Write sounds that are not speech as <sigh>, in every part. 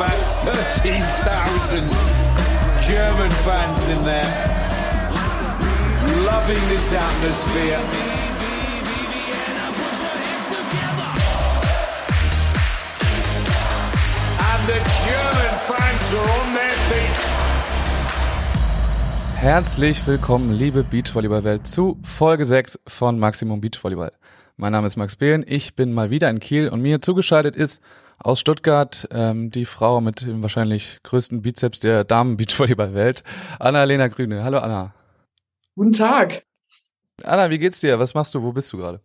about 13,000 German fans in there, loving this atmosphere. And the German fans are on their feet. Herzlich willkommen, liebe Beachvolleyball-Welt, zu Folge 6 von Maximum Beachvolleyball. Mein Name ist Max Behlen, ich bin mal wieder in Kiel und mir zugeschaltet ist aus Stuttgart ähm, die Frau mit dem wahrscheinlich größten Bizeps der Damen-Beachvolleyball-Welt, Anna-Lena Grüne. Hallo Anna. Guten Tag. Anna, wie geht's dir? Was machst du? Wo bist du gerade?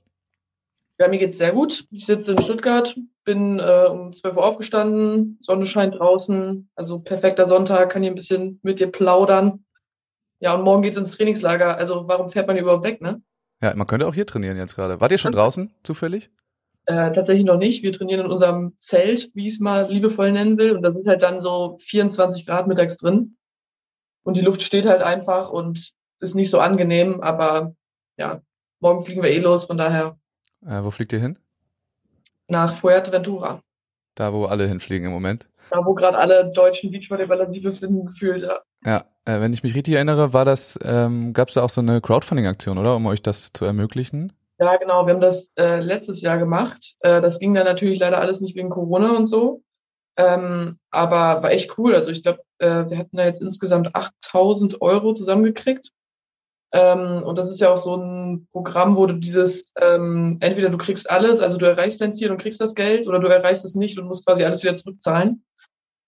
Ja, mir geht's sehr gut. Ich sitze in Stuttgart, bin äh, um 12 Uhr aufgestanden, Sonne scheint draußen, also perfekter Sonntag, kann hier ein bisschen mit dir plaudern. Ja, und morgen geht's ins Trainingslager. Also warum fährt man überhaupt weg, ne? Ja, man könnte auch hier trainieren jetzt gerade. Wart ihr schon draußen, zufällig? Äh, tatsächlich noch nicht. Wir trainieren in unserem Zelt, wie ich es mal liebevoll nennen will. Und da sind halt dann so 24 Grad mittags drin. Und die Luft steht halt einfach und ist nicht so angenehm. Aber ja, morgen fliegen wir eh los. Von daher Äh, wo fliegt ihr hin? nach Fuerteventura. Da, wo alle hinfliegen im Moment. Da, wo gerade alle deutschen Beachvolleyballer sich befinden, gefühlt. Ja. Ja, äh, wenn ich mich richtig erinnere, war das, ähm, gab es da auch so eine Crowdfunding-Aktion, oder? Um euch das zu ermöglichen? Ja, genau. Wir haben das äh, letztes Jahr gemacht. Äh, das ging dann natürlich leider alles nicht wegen Corona und so. Ähm, aber war echt cool. Also ich glaube, äh, wir hatten da jetzt insgesamt 8000 Euro zusammengekriegt. Ähm, und das ist ja auch so ein Programm, wo du dieses, ähm, entweder du kriegst alles, also du erreichst dein Ziel und kriegst das Geld, oder du erreichst es nicht und musst quasi alles wieder zurückzahlen.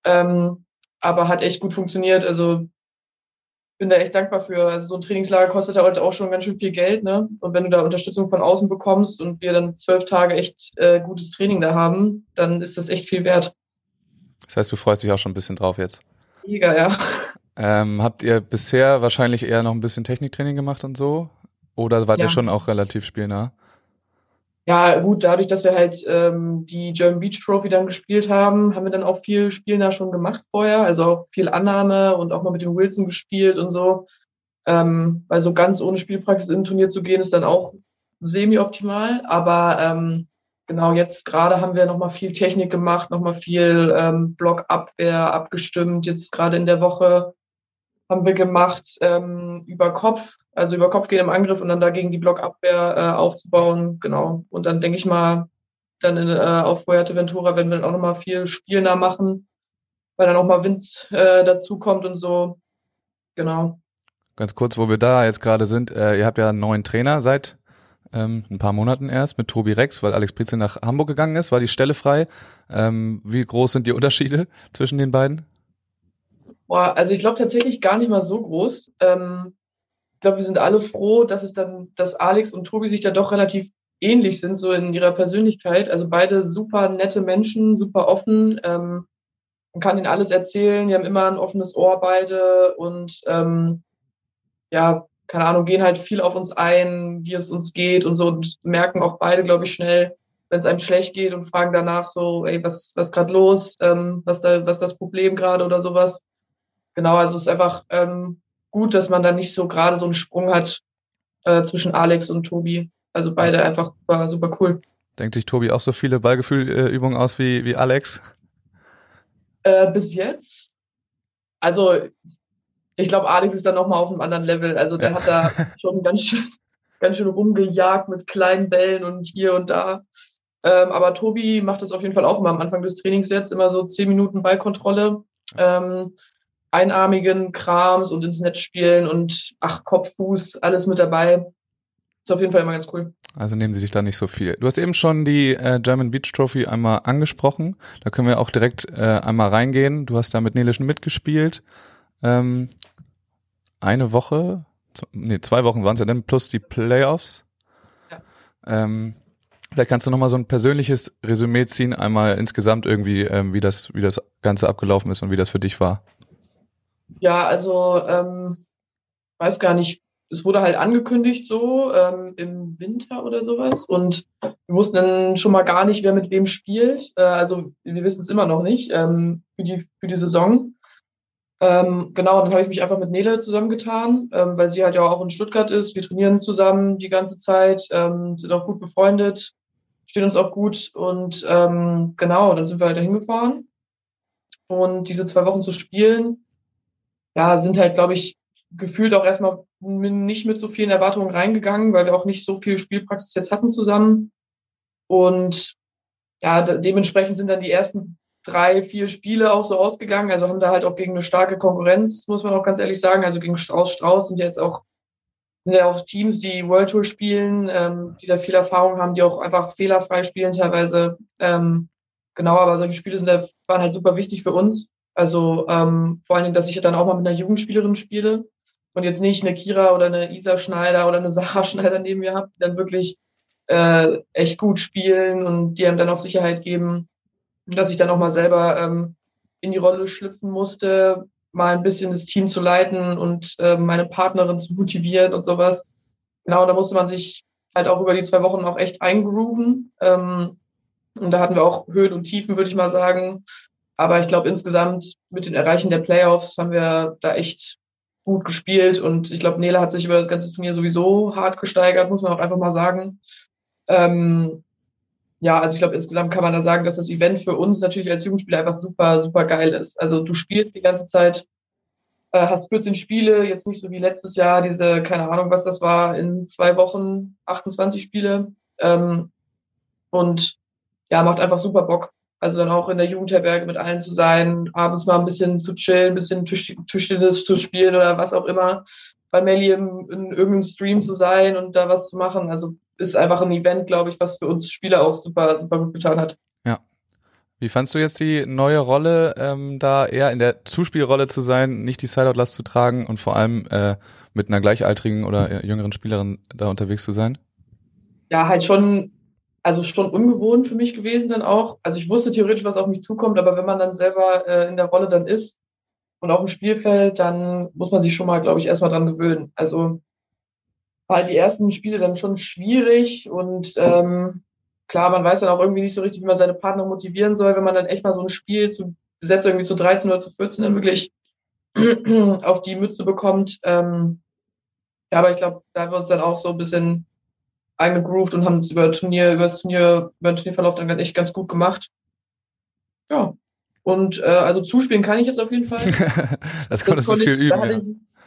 Ähm, aber hat echt gut funktioniert. Also bin da echt dankbar für. Also so ein Trainingslager kostet halt auch schon ganz schön viel Geld, ne? Und wenn du da Unterstützung von außen bekommst und wir dann zwölf Tage echt äh, gutes Training da haben, dann ist das echt viel wert. Das heißt, du freust dich auch schon ein bisschen drauf jetzt. Mega, ja. Ähm, habt ihr bisher wahrscheinlich eher noch ein bisschen Techniktraining gemacht und so? Oder wart Ja. ihr schon auch relativ spielnah? Ja, gut, dadurch, dass wir halt ähm, die German Beach Trophy dann gespielt haben, haben wir dann auch viel Spielen da schon gemacht vorher. Also auch viel Annahme und auch mal mit dem Wilson gespielt und so. Ähm, weil so ganz ohne Spielpraxis in ein Turnier zu gehen, ist dann auch semi-optimal. Aber ähm, genau jetzt gerade haben wir nochmal viel Technik gemacht, nochmal viel ähm, Blockabwehr abgestimmt. Jetzt gerade in der Woche haben wir gemacht ähm, über Kopf, also über Kopf gehen im Angriff und dann dagegen die Blockabwehr äh, aufzubauen, genau. Und dann denke ich mal, dann in, äh, auf Fuerteventura werden wir dann auch nochmal viel spielnah machen, weil dann auch mal Wind äh, dazu kommt und so. Genau. Ganz kurz, wo wir da jetzt gerade sind, äh, ihr habt ja einen neuen Trainer seit ähm, ein paar Monaten erst mit Tobi Rex, weil Alex Prize nach Hamburg gegangen ist, war die Stelle frei. Ähm, wie groß sind die Unterschiede <laughs> zwischen den beiden? Boah, also ich glaube tatsächlich gar nicht mal so groß. Ähm, ich glaube, wir sind alle froh, dass es dann, dass Alex und Tobi sich da doch relativ ähnlich sind, so in ihrer Persönlichkeit. Also beide super nette Menschen, super offen. Ähm, man kann ihnen alles erzählen, die haben immer ein offenes Ohr beide und ähm, ja, keine Ahnung, gehen halt viel auf uns ein, wie es uns geht und so und merken auch beide, glaube ich, schnell, wenn es einem schlecht geht und fragen danach so, ey, was was gerade los, ähm, was da was das Problem gerade oder sowas. Genau, also es ist einfach ähm, gut, dass man da nicht so gerade so einen Sprung hat äh, zwischen Alex und Tobi. Also beide einfach super, super cool. Denkt sich Tobi auch so viele Ballgefühlübungen aus wie, wie Alex? Äh, bis jetzt, also ich glaube, Alex ist da nochmal auf einem anderen Level. Also der Ja. hat da <laughs> schon ganz schön, ganz schön rumgejagt mit kleinen Bällen und hier und da. Ähm, aber Tobi macht das auf jeden Fall auch immer am Anfang des Trainings jetzt, immer so zehn Minuten Ballkontrolle, ähm, einarmigen Krams und ins Netz spielen und ach, Kopf, Fuß, alles mit dabei. Ist auf jeden Fall immer ganz cool. Also nehmen sie sich da nicht so viel. Du hast eben schon die äh, German Beach Trophy einmal angesprochen. Da können wir auch direkt äh, einmal reingehen. Du hast da mit Nele Schmidt gespielt. Ähm, eine Woche, nee, zwei Wochen waren es ja dann, plus die Playoffs. Ja. Ähm, vielleicht kannst du nochmal so ein persönliches Resümee ziehen, einmal insgesamt irgendwie, ähm, wie das, wie das Ganze abgelaufen ist und wie das für dich war. Ja, also ähm, weiß gar nicht, es wurde halt angekündigt so ähm, im Winter oder sowas und wir wussten dann schon mal gar nicht, wer mit wem spielt. Äh, also wir wissen es immer noch nicht ähm, für die für die Saison. Ähm, genau, dann habe ich mich einfach mit Nele zusammengetan, ähm, weil sie halt ja auch in Stuttgart ist. Wir trainieren zusammen die ganze Zeit, ähm, sind auch gut befreundet, stehen uns auch gut und ähm, genau, dann sind wir halt dahin gefahren. Und diese zwei Wochen zu spielen, ja, sind halt, glaube ich, gefühlt auch erstmal nicht mit so vielen Erwartungen reingegangen, weil wir auch nicht so viel Spielpraxis jetzt hatten zusammen. Und ja, dementsprechend sind dann die ersten drei, vier Spiele auch so ausgegangen. Also haben da halt auch gegen eine starke Konkurrenz, muss man auch ganz ehrlich sagen. Also gegen Strauß Strauß sind ja jetzt auch, sind ja auch Teams, die World Tour spielen, ähm, die da viel Erfahrung haben, die auch einfach fehlerfrei spielen teilweise. Ähm, genau, aber solche Spiele sind, waren halt super wichtig für uns. Also ähm, vor allen Dingen, dass ich dann auch mal mit einer Jugendspielerin spiele und jetzt nicht eine Kira oder eine Isa Schneider oder eine <laughs> Sarah Schneider neben mir habe, die dann wirklich äh, echt gut spielen und die einem dann auch Sicherheit geben dass ich dann auch mal selber ähm, in die Rolle schlüpfen musste, mal ein bisschen das Team zu leiten und äh, meine Partnerin zu motivieren und sowas. Genau, da musste man sich halt auch über die zwei Wochen auch echt eingrooven. Ähm, und da hatten wir auch Höhen und Tiefen, würde ich mal sagen. Aber ich glaube, insgesamt mit den Erreichen der Playoffs haben wir da echt gut gespielt. Und ich glaube, Nele hat sich über das ganze Turnier sowieso hart gesteigert, muss man auch einfach mal sagen. Ähm, ja, also ich glaube, insgesamt kann man da sagen, dass das Event für uns natürlich als Jugendspieler einfach super, super geil ist. Also du spielst die ganze Zeit, äh, hast 14 Spiele, jetzt nicht so wie letztes Jahr, diese, keine Ahnung, was das war, in zwei Wochen 28 Spiele. Ähm, und ja, macht einfach super Bock. Also dann auch in der Jugendherberge mit allen zu sein, abends mal ein bisschen zu chillen, ein bisschen Tisch, Tischtennis zu spielen oder was auch immer. Bei Melly in, in irgendeinem Stream zu sein und da was zu machen. Also ist einfach ein Event, glaube ich, was für uns Spieler auch super, super gut getan hat. Ja. Wie fandst du jetzt die neue Rolle, ähm, da eher in der Zuspielrolle zu sein, nicht die Sideout-Last zu tragen und vor allem äh, mit einer gleichaltrigen oder jüngeren Spielerin da unterwegs zu sein? Ja, halt schon, also schon ungewohnt für mich gewesen dann auch. Also ich wusste theoretisch, was auf mich zukommt, aber wenn man dann selber äh, in der Rolle dann ist und auf dem Spielfeld, dann muss man sich schon mal, glaube ich, erstmal dran gewöhnen. Also war halt die ersten Spiele dann schon schwierig und ähm, klar, man weiß dann auch irgendwie nicht so richtig, wie man seine Partner motivieren soll, wenn man dann echt mal so ein Spiel zu Gesetz irgendwie zu 13 oder zu 14 dann wirklich <clears throat> auf die Mütze bekommt. Ähm, ja, aber ich glaube, da haben wir uns dann auch so ein bisschen eingegroovt und haben es über Turnier, über das Turnier, über den Turnierverlauf dann echt ganz gut gemacht. Ja. Und äh, also zuspielen kann ich jetzt auf jeden Fall. <laughs> das konntest das du viel ich, üben. Da, ja. hatte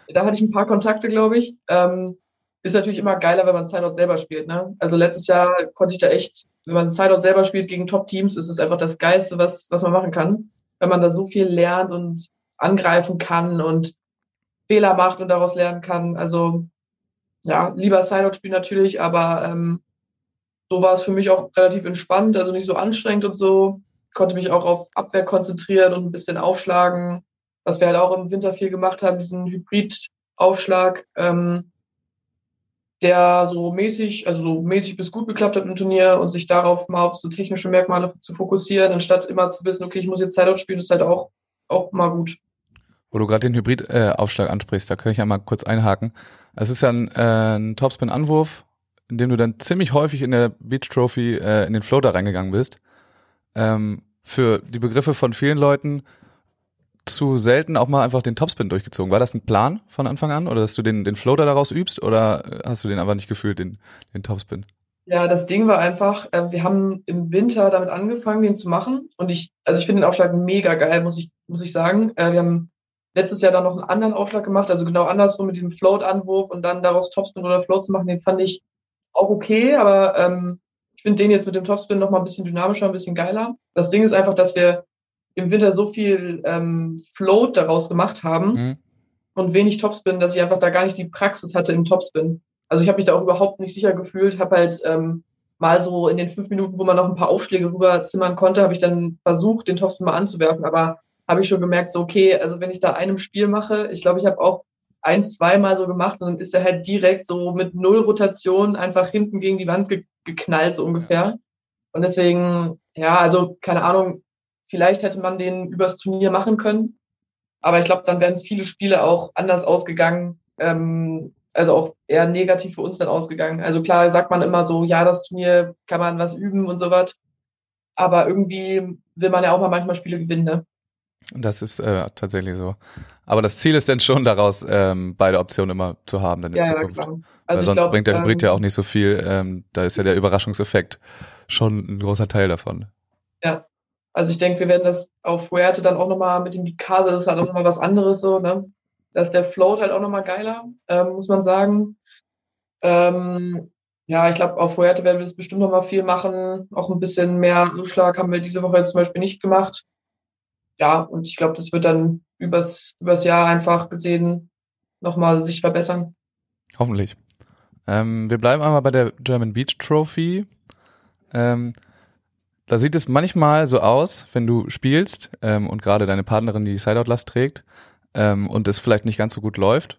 ich, da hatte ich ein paar Kontakte, glaube ich. Ähm, ist natürlich immer geiler, wenn man Sideout selber spielt. Ne? Also letztes Jahr konnte ich da echt, wenn man Sideout selber spielt gegen Top-Teams, ist es einfach das Geilste, was, was man machen kann. Wenn man da so viel lernt und angreifen kann und Fehler macht und daraus lernen kann. Also ja, lieber Sideout spielen natürlich, aber ähm, so war es für mich auch relativ entspannt, also nicht so anstrengend und so. Konnte mich auch auf Abwehr konzentrieren und ein bisschen aufschlagen, was wir halt auch im Winter viel gemacht haben, diesen Hybrid-Aufschlag. Ähm, der so mäßig, also so mäßig bis gut geklappt hat im Turnier und sich darauf mal auf so technische Merkmale zu fokussieren, anstatt immer zu wissen, okay, ich muss jetzt Sideout spielen, ist halt auch, auch mal gut. Wo du gerade den Hybrid-Aufschlag äh, ansprichst, da kann ich einmal kurz einhaken. Es ist ja ein, äh, ein Topspin-Anwurf, in dem du dann ziemlich häufig in der Beach Trophy äh, in den Floater reingegangen bist. Ähm, für die Begriffe von vielen Leuten zu selten auch mal einfach den Topspin durchgezogen. War das ein Plan von Anfang an oder dass du den, den Floater daraus übst oder hast du den einfach nicht gefühlt, den, den Topspin? Ja, das Ding war einfach, äh, wir haben im Winter damit angefangen, den zu machen und ich, also ich finde den Aufschlag mega geil, muss ich, muss ich sagen. Äh, wir haben letztes Jahr dann noch einen anderen Aufschlag gemacht, also genau andersrum mit dem Float-Anwurf und dann daraus Topspin oder Float zu machen, den fand ich auch okay, aber ähm, ich finde den jetzt mit dem Topspin noch mal ein bisschen dynamischer, ein bisschen geiler. Das Ding ist einfach, dass wir im Winter so viel ähm, Float daraus gemacht haben mhm. und wenig Topspin, dass ich einfach da gar nicht die Praxis hatte im Topspin. Also ich habe mich da auch überhaupt nicht sicher gefühlt, habe halt ähm, mal so in den fünf Minuten, wo man noch ein paar Aufschläge rüberzimmern konnte, habe ich dann versucht, den Topspin mal anzuwerfen, aber habe ich schon gemerkt, so okay, also wenn ich da einem Spiel mache, ich glaube, ich habe auch eins, zweimal so gemacht und dann ist er halt direkt so mit null Rotation einfach hinten gegen die Wand ge geknallt, so ungefähr. Und deswegen, ja, also keine Ahnung, Vielleicht hätte man den übers Turnier machen können. Aber ich glaube, dann wären viele Spiele auch anders ausgegangen. Ähm, also auch eher negativ für uns dann ausgegangen. Also klar sagt man immer so, ja, das Turnier kann man was üben und so was. Aber irgendwie will man ja auch mal manchmal Spiele gewinnen, ne? Das ist äh, tatsächlich so. Aber das Ziel ist dann schon daraus, ähm, beide Optionen immer zu haben dann in ja, Zukunft. Ja, klar. Also Weil sonst glaub, bringt der Hybrid ähm, ja auch nicht so viel. Ähm, da ist ja der Überraschungseffekt schon ein großer Teil davon. Ja, Also ich denke, wir werden das auf Fuerte dann auch nochmal mit dem Mikasa, das ist halt auch nochmal was anderes so, ne? Da ist der Float halt auch nochmal geiler, ähm, muss man sagen. Ähm, ja, ich glaube, auf Fuerte werden wir das bestimmt nochmal viel machen. Auch ein bisschen mehr Umschlag haben wir diese Woche jetzt zum Beispiel nicht gemacht. Ja, und ich glaube, das wird dann übers, übers Jahr einfach gesehen nochmal sich verbessern. Hoffentlich. Ähm, wir bleiben einmal bei der German Beach Trophy. Ähm, da sieht es manchmal so aus, wenn du spielst ähm, und gerade deine Partnerin die Sideout-Last trägt ähm, und es vielleicht nicht ganz so gut läuft.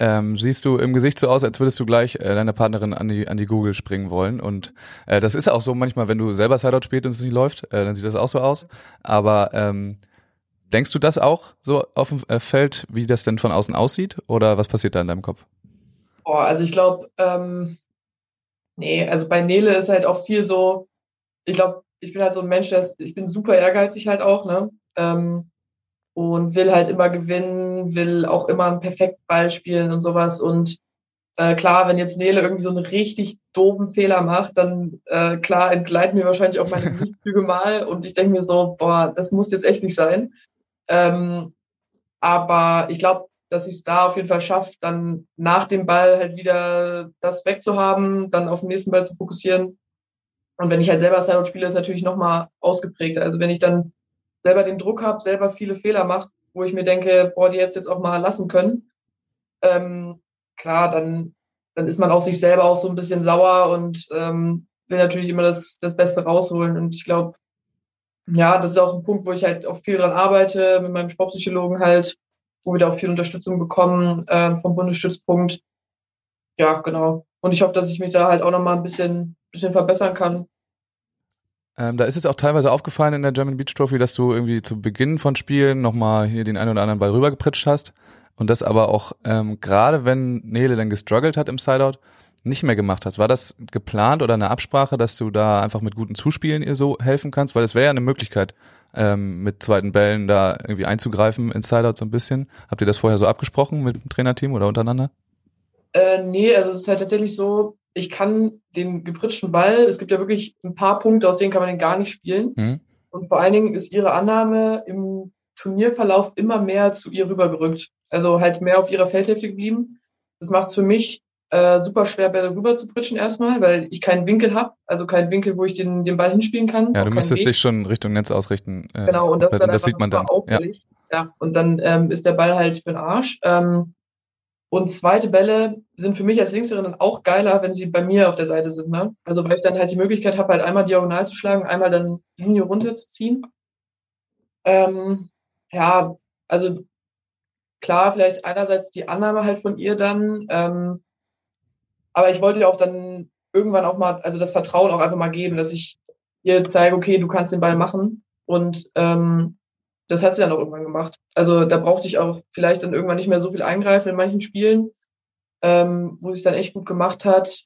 Ähm, siehst du im Gesicht so aus, als würdest du gleich äh, deine Partnerin an die an die Google springen wollen und äh, das ist auch so manchmal, wenn du selber Sideout spielst und es nicht läuft, äh, dann sieht das auch so aus. Aber ähm, denkst du das auch so auf dem äh, Feld, wie das denn von außen aussieht oder was passiert da in deinem Kopf? Oh, also ich glaube, ähm, nee, also bei Nele ist halt auch viel so, ich glaube, ich bin halt so ein Mensch, der ist, ich bin super ehrgeizig halt auch, ne? Ähm, und will halt immer gewinnen, will auch immer einen perfekten Ball spielen und sowas. Und äh, klar, wenn jetzt Nele irgendwie so einen richtig doofen Fehler macht, dann äh, klar entgleiten mir wahrscheinlich auch meine <laughs> Siegzüge mal und ich denke mir so, boah, das muss jetzt echt nicht sein. Ähm, aber ich glaube, dass ich es da auf jeden Fall schaffe, dann nach dem Ball halt wieder das wegzuhaben, dann auf den nächsten Ball zu fokussieren. Und wenn ich halt selber Sideout spiele, ist natürlich nochmal ausgeprägter. Also wenn ich dann selber den Druck habe, selber viele Fehler mache, wo ich mir denke, boah, die jetzt jetzt auch mal lassen können, ähm, klar, dann, dann ist man auf sich selber auch so ein bisschen sauer und ähm, will natürlich immer das, das Beste rausholen. Und ich glaube, ja, das ist auch ein Punkt, wo ich halt auch viel dran arbeite, mit meinem Sportpsychologen halt, wo wir da auch viel Unterstützung bekommen äh, vom Bundesstützpunkt. Ja, genau. Und ich hoffe, dass ich mich da halt auch nochmal ein bisschen, bisschen verbessern kann. Ähm, da ist es auch teilweise aufgefallen in der German Beach Trophy, dass du irgendwie zu Beginn von Spielen nochmal hier den einen oder anderen Ball rübergepritscht hast. Und das aber auch, ähm, gerade wenn Nele dann gestruggelt hat im Sideout, nicht mehr gemacht hast. War das geplant oder eine Absprache, dass du da einfach mit guten Zuspielen ihr so helfen kannst? Weil es wäre ja eine Möglichkeit, ähm, mit zweiten Bällen da irgendwie einzugreifen in Sideout so ein bisschen. Habt ihr das vorher so abgesprochen mit dem Trainerteam oder untereinander? Äh, nee, also es ist halt tatsächlich so, ich kann den gepritschten Ball, es gibt ja wirklich ein paar Punkte, aus denen kann man den gar nicht spielen. Mhm. Und vor allen Dingen ist ihre Annahme im Turnierverlauf immer mehr zu ihr rübergerückt. Also halt mehr auf ihrer Feldhälfte geblieben. Das macht es für mich äh, super schwer, Bälle rüber zu pritschen erstmal, weil ich keinen Winkel habe, also keinen Winkel, wo ich den, den Ball hinspielen kann. Ja, du müsstest Weg. dich schon Richtung Netz ausrichten. Äh, genau, und das, das sieht man dann. Ja. ja, und dann ähm, ist der Ball halt für den Arsch. Ähm, und zweite Bälle sind für mich als Linkserin auch geiler, wenn sie bei mir auf der Seite sind. Ne? Also weil ich dann halt die Möglichkeit habe, halt einmal diagonal zu schlagen, einmal dann Linie runterzuziehen. Ähm, ja, also klar, vielleicht einerseits die Annahme halt von ihr dann, ähm, aber ich wollte ja auch dann irgendwann auch mal, also das Vertrauen auch einfach mal geben, dass ich ihr zeige, okay, du kannst den Ball machen und ähm, das hat sie dann auch irgendwann gemacht. Also da brauchte ich auch vielleicht dann irgendwann nicht mehr so viel eingreifen in manchen Spielen, ähm, wo sie es dann echt gut gemacht hat.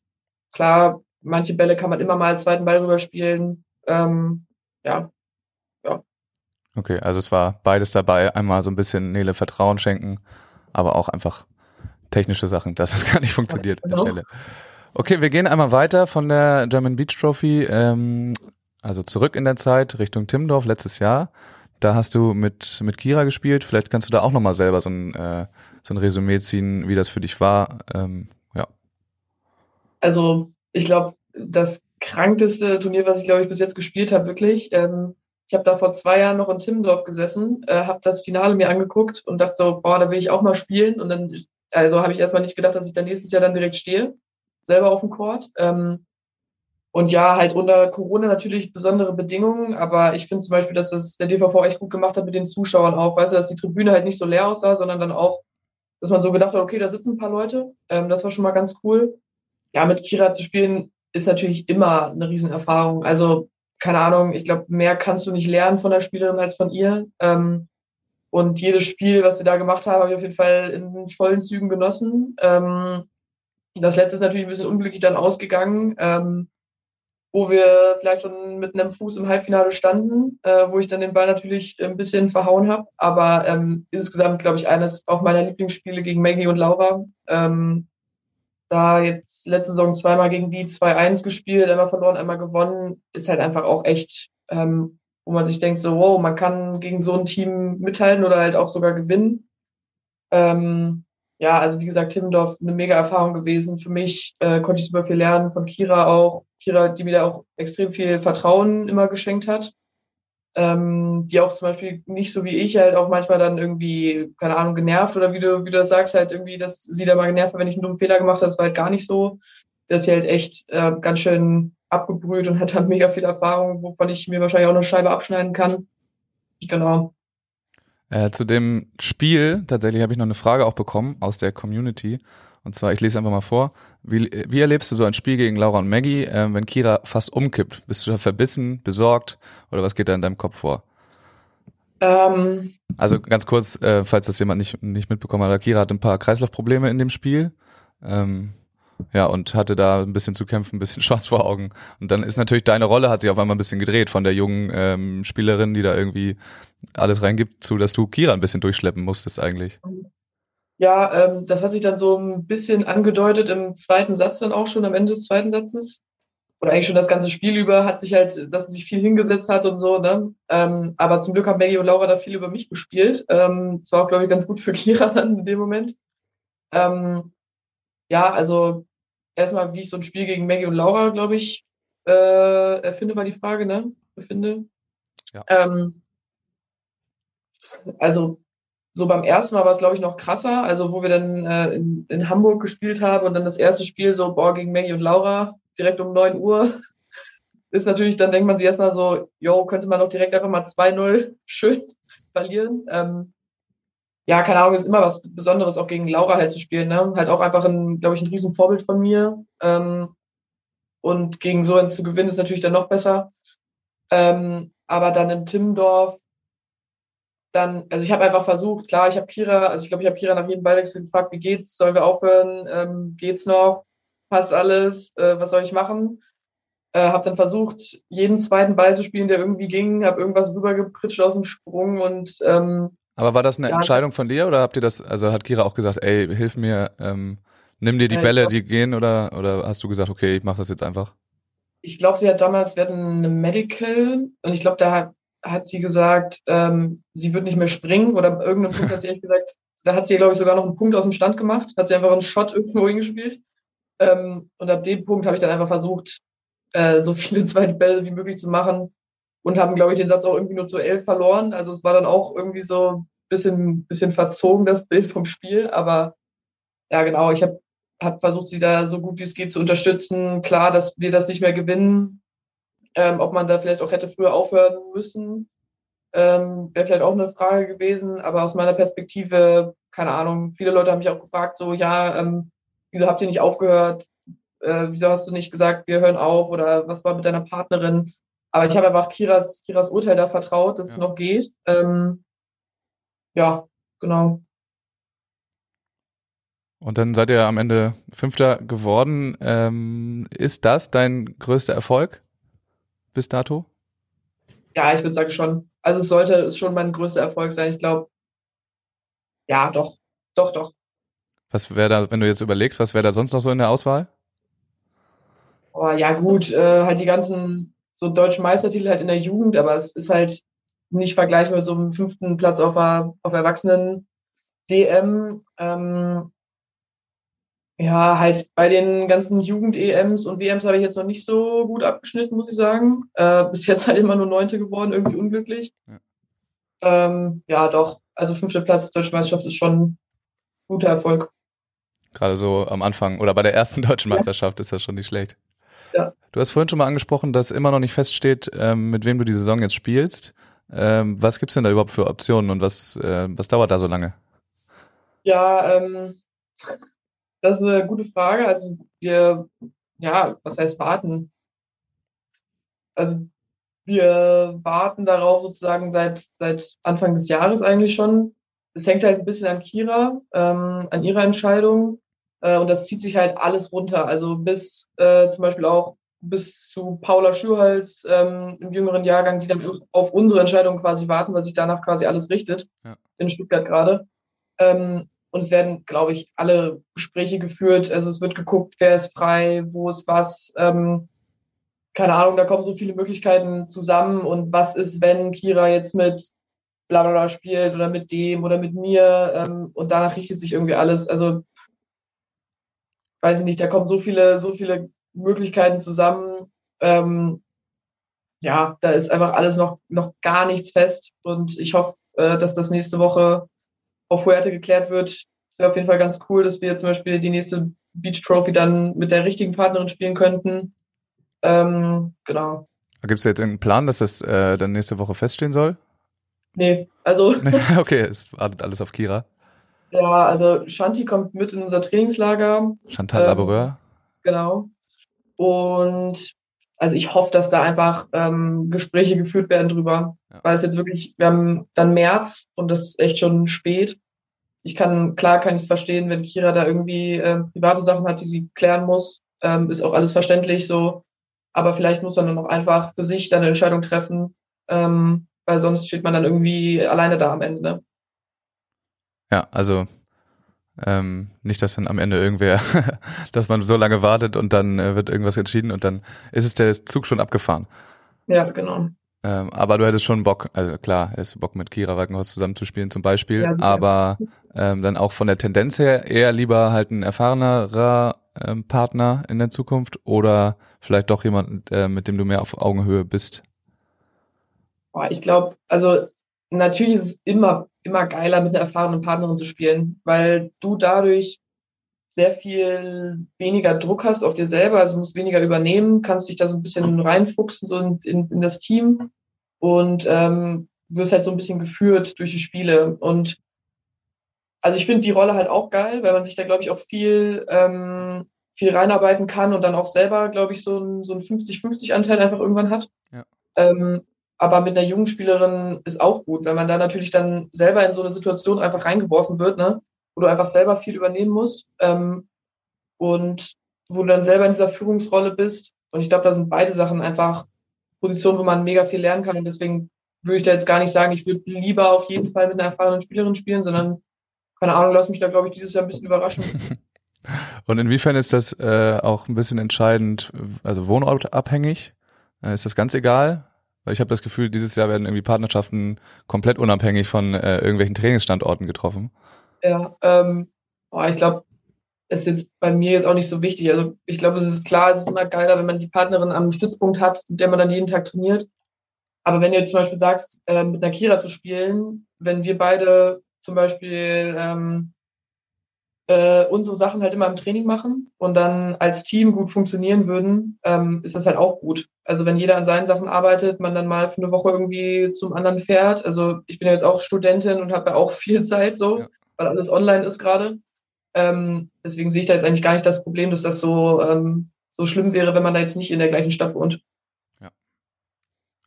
Klar, manche Bälle kann man immer mal als zweiten Ball rüberspielen. Ähm, ja, ja. Okay, also es war beides dabei. Einmal so ein bisschen Nele Vertrauen schenken, aber auch einfach technische Sachen, dass es <laughs> gar nicht funktioniert ja, genau. an der genau. Stelle. Okay, wir gehen einmal weiter von der German Beach Trophy, ähm, also zurück in der Zeit Richtung Timmendorf letztes Jahr. Da hast du mit, mit Kira gespielt. Vielleicht kannst du da auch nochmal selber so ein, äh, so ein Resümee ziehen, wie das für dich war. Ähm, ja. Also, ich glaube, das krankteste Turnier, was ich, glaube ich, bis jetzt gespielt habe, wirklich. Ähm, ich habe da vor zwei Jahren noch in Timmendorf gesessen, äh, habe das Finale mir angeguckt und dachte so, boah, da will ich auch mal spielen. Und dann, also habe ich erstmal nicht gedacht, dass ich dann nächstes Jahr dann direkt stehe, selber auf dem Court. Ähm, und ja, halt unter Corona natürlich besondere Bedingungen, aber ich finde zum Beispiel, dass das der DVV echt gut gemacht hat mit den Zuschauern auch. Weißt du, dass die Tribüne halt nicht so leer aussah, sondern dann auch, dass man so gedacht hat, okay, da sitzen ein paar Leute. Ähm, das war schon mal ganz cool. Ja, mit Kira zu spielen ist natürlich immer eine Riesenerfahrung. Also, keine Ahnung, ich glaube, mehr kannst du nicht lernen von der Spielerin als von ihr. Ähm, und jedes Spiel, was wir da gemacht haben, habe ich auf jeden Fall in vollen Zügen genossen. Ähm, das letzte ist natürlich ein bisschen unglücklich dann ausgegangen. Ähm, wo wir vielleicht schon mit einem Fuß im Halbfinale standen, äh, wo ich dann den Ball natürlich ein bisschen verhauen habe. Aber ähm, insgesamt, glaube ich, eines auch meiner Lieblingsspiele gegen Maggie und Laura. Ähm, da jetzt letzte Saison zweimal gegen die 2-1 gespielt, einmal verloren, einmal gewonnen, ist halt einfach auch echt ähm, wo man sich denkt, so, wow, man kann gegen so ein Team mithalten oder halt auch sogar gewinnen. Ähm, ja, also wie gesagt, Timmendorf eine mega Erfahrung gewesen. Für mich äh, konnte ich super viel lernen, von Kira auch. Kira, die mir da auch extrem viel Vertrauen immer geschenkt hat. Ähm, die auch zum Beispiel nicht so wie ich halt auch manchmal dann irgendwie, keine Ahnung, genervt oder wie du, wie du das sagst, halt irgendwie, dass sie da mal genervt war, wenn ich einen dummen Fehler gemacht habe. Das war halt gar nicht so. Das ist sie halt echt äh, ganz schön abgebrüht und hat dann mega viel Erfahrung, wovon ich mir wahrscheinlich auch eine Scheibe abschneiden kann. Genau. Äh, zu dem Spiel, tatsächlich habe ich noch eine Frage auch bekommen aus der Community. Und zwar, ich lese einfach mal vor. Wie, wie erlebst du so ein Spiel gegen Laura und Maggie, äh, wenn Kira fast umkippt? Bist du da verbissen, besorgt oder was geht da in deinem Kopf vor? Ähm, also ganz kurz, äh, falls das jemand nicht, nicht mitbekommen hat, Kira hat ein paar Kreislaufprobleme in dem Spiel. Ähm, ja, und hatte da ein bisschen zu kämpfen, ein bisschen <laughs> schwarz vor Augen. Und dann ist natürlich deine Rolle, hat sich auf einmal ein bisschen gedreht von der jungen ähm, Spielerin, die da irgendwie alles reingibt, zu, dass du Kira ein bisschen durchschleppen musstest eigentlich. Ja, ähm, das hat sich dann so ein bisschen angedeutet im zweiten Satz dann auch schon, am Ende des zweiten Satzes. Oder eigentlich schon das ganze Spiel über hat sich halt, dass sie sich viel hingesetzt hat und so, ne? Ähm, aber zum Glück haben Maggie und Laura da viel über mich gespielt. Ähm, das war auch, glaube ich, ganz gut für <laughs> Kira dann in dem Moment. Ähm, ja, also erstmal, wie ich so ein Spiel gegen Maggie und Laura, glaube ich, äh, erfinde, war die Frage, ne? Befinde. Ja. Ähm, also so beim ersten Mal war es, glaube ich, noch krasser, also wo wir dann äh, in, in Hamburg gespielt haben und dann das erste Spiel so, boah, gegen Maggie und Laura, direkt um neun Uhr, <laughs> ist natürlich, dann denkt man sich erstmal so, jo, könnte man doch direkt einfach mal 2-0 schön <laughs> verlieren. Ähm, ja, keine Ahnung, ist immer was Besonderes, auch gegen Laura halt zu spielen. Ne? Halt auch einfach ein, glaube ich, ein Riesenvorbild von mir. Ähm, und gegen so eins zu gewinnen ist natürlich dann noch besser. Ähm, aber dann in Timmendorf, dann, also ich habe einfach versucht, klar, ich habe Kira, also ich glaube, ich habe Kira nach jedem Ballwechsel gefragt, wie geht's, sollen wir aufhören, ähm, geht's noch, passt alles, äh, was soll ich machen? Äh, habe dann versucht, jeden zweiten Ball zu spielen, der irgendwie ging, habe irgendwas rübergepritscht aus dem Sprung und ähm, aber war das eine ja, Entscheidung von dir oder habt ihr das, also hat Kira auch gesagt, ey, hilf mir, ähm, nimm dir die ja, Bälle, glaub, die gehen oder, oder hast du gesagt, okay, ich mach das jetzt einfach? Ich glaube, sie hat damals, wir hatten eine Medical und ich glaube, da hat, hat sie gesagt, ähm, sie wird nicht mehr springen oder irgendeinem Punkt hat sie echt gesagt, da hat sie, glaube ich, sogar noch einen Punkt aus dem Stand gemacht, hat sie einfach einen Shot irgendwo hingespielt. Ähm, und ab dem Punkt habe ich dann einfach versucht, äh, so viele <laughs> zweite Bälle wie möglich zu machen, und haben, glaube ich, den Satz auch irgendwie nur zu elf verloren. Also es war dann auch irgendwie so ein bisschen, bisschen verzogen, das Bild vom Spiel. Aber ja, genau, ich habe hab versucht, sie da so gut wie es geht zu unterstützen. Klar, dass wir das nicht mehr gewinnen. Ähm, ob man da vielleicht auch hätte früher aufhören müssen, ähm, wäre vielleicht auch eine Frage gewesen. Aber aus meiner Perspektive, keine Ahnung, viele Leute haben mich auch gefragt, so, ja, ähm, wieso habt ihr nicht aufgehört? Äh, wieso hast du nicht gesagt, wir hören auf? Oder was war mit deiner Partnerin? Aber ich habe einfach Kiras, Kiras Urteil da vertraut, dass ja. es noch geht. Ähm, ja, genau. Und dann seid ihr am Ende Fünfter geworden. Ähm, ist das dein größter Erfolg bis dato? Ja, ich würde sagen schon. Also es sollte es schon mein größter Erfolg sein. Ich glaube, ja, doch, doch, doch. Was wäre da, wenn du jetzt überlegst, was wäre da sonst noch so in der Auswahl? Oh, ja, gut, äh, halt die ganzen so einen deutschen Meistertitel halt in der Jugend, aber es ist halt nicht vergleichbar mit so einem fünften Platz auf, der, auf Erwachsenen DM. Ähm, ja, halt bei den ganzen Jugend-EMs und WMs habe ich jetzt noch nicht so gut abgeschnitten, muss ich sagen. Äh, bis jetzt halt immer nur Neunte geworden, irgendwie unglücklich. Ja, ähm, ja doch. Also fünfter Platz Deutsche Meisterschaft ist schon ein guter Erfolg. Gerade so am Anfang oder bei der ersten <laughs> deutschen Meisterschaft ja. ist das schon nicht schlecht. Ja. Du hast vorhin schon mal angesprochen, dass immer noch nicht feststeht, ähm, mit wem du die Saison jetzt spielst. Ähm, was gibt's denn da überhaupt für Optionen und was, äh, was dauert da so lange? Ja, ähm, <laughs> das ist eine gute Frage. Also wir, ja, was heißt warten? Also wir warten darauf sozusagen seit, seit Anfang des Jahres eigentlich schon. Es hängt halt ein bisschen an Kira, ähm, an ihrer Entscheidung. Äh, und das zieht sich halt alles runter. Also bis äh, zum Beispiel auch bis zu Paula Schürholz ähm, im jüngeren Jahrgang, die dann auf unsere Entscheidung quasi warten, weil sich danach quasi alles richtet, ja. in Stuttgart gerade. Ähm, und es werden, glaube ich, alle Gespräche geführt. Also es wird geguckt, wer ist frei, wo ist was. Ähm, keine Ahnung, da kommen so viele Möglichkeiten zusammen und was ist, wenn Kira jetzt mit bla bla bla spielt oder mit dem oder mit mir ähm, und danach richtet sich irgendwie alles. Also weiß ich nicht, da kommen so viele, so viele Möglichkeiten zusammen. Ähm, ja, da ist einfach alles noch, noch gar nichts fest und ich hoffe, äh, dass das nächste Woche auf Fuerte geklärt wird. Es wäre auf jeden Fall ganz cool, dass wir zum Beispiel die nächste Beach Trophy dann mit der richtigen Partnerin spielen könnten. Ähm, genau. Gibt es jetzt irgendeinen Plan, dass das äh, dann nächste Woche feststehen soll? Nee, also. <laughs> okay, es wartet alles auf Kira. Ja, also Shanti kommt mit in unser Trainingslager. Chantal ähm, Laboureur. Genau. Und also ich hoffe, dass da einfach ähm, Gespräche geführt werden drüber. Ja. Weil es jetzt wirklich, wir haben dann März und das ist echt schon spät. Ich kann, klar kann ich es verstehen, wenn Kira da irgendwie äh, private Sachen hat, die sie klären muss. Ähm, ist auch alles verständlich so. Aber vielleicht muss man dann auch einfach für sich dann eine Entscheidung treffen, ähm, weil sonst steht man dann irgendwie alleine da am Ende. Ne? Ja, also ähm, nicht, dass dann am Ende irgendwer, <laughs> dass man so lange wartet und dann äh, wird irgendwas entschieden und dann ist es der Zug schon abgefahren. Ja, genau. Ähm, aber du hättest schon Bock, also klar, er ist Bock mit Kira Walkenhaus zusammenzuspielen zum Beispiel, ja, aber ähm, dann auch von der Tendenz her eher lieber halt ein erfahrenerer ähm, Partner in der Zukunft oder vielleicht doch jemand, äh, mit dem du mehr auf Augenhöhe bist? Boah, ich glaube, also natürlich ist es immer immer geiler, mit einer erfahrenen Partnerin zu spielen, weil du dadurch sehr viel weniger Druck hast auf dir selber, also musst weniger übernehmen, kannst dich da so ein bisschen reinfuchsen so in, in, in das Team und ähm, wirst halt so ein bisschen geführt durch die Spiele. Und also ich finde die Rolle halt auch geil, weil man sich da, glaube ich, auch viel, ähm, viel reinarbeiten kann und dann auch selber, glaube ich, so ein, so ein 50-50-Anteil einfach irgendwann hat. Ja. Ähm, aber mit einer jungen Spielerin ist auch gut, wenn man da natürlich dann selber in so eine Situation einfach reingeworfen wird, ne, wo du einfach selber viel übernehmen musst ähm, und wo du dann selber in dieser Führungsrolle bist. Und ich glaube, da sind beide Sachen einfach Positionen, wo man mega viel lernen kann. Und deswegen würde ich da jetzt gar nicht sagen, ich würde lieber auf jeden Fall mit einer erfahrenen Spielerin spielen, sondern keine Ahnung, lass mich da, glaube ich, dieses Jahr ein bisschen überraschen. <laughs> Und inwiefern ist das äh, auch ein bisschen entscheidend, also wohnortabhängig? Äh, ist das ganz egal? Weil ich habe das Gefühl, dieses Jahr werden irgendwie Partnerschaften komplett unabhängig von äh, irgendwelchen Trainingsstandorten getroffen. Ja, ähm, boah, ich glaube, ist jetzt bei mir jetzt auch nicht so wichtig. Also ich glaube, es ist klar, es ist immer geiler, wenn man die Partnerin am Stützpunkt hat, mit der man dann jeden Tag trainiert. Aber wenn du jetzt zum Beispiel sagst, äh, mit einer Kira zu spielen, wenn wir beide zum Beispiel ähm, äh, unsere Sachen halt immer im Training machen und dann als Team gut funktionieren würden, ähm, ist das halt auch gut. Also wenn jeder an seinen Sachen arbeitet, man dann mal für eine Woche irgendwie zum anderen fährt. Also ich bin ja jetzt auch Studentin und habe ja auch <laughs> viel Zeit so, ja. weil alles online ist gerade. Ähm, deswegen sehe ich da jetzt eigentlich gar nicht das Problem, dass das so, ähm, so schlimm wäre, wenn man da jetzt nicht in der gleichen Stadt wohnt. Ja.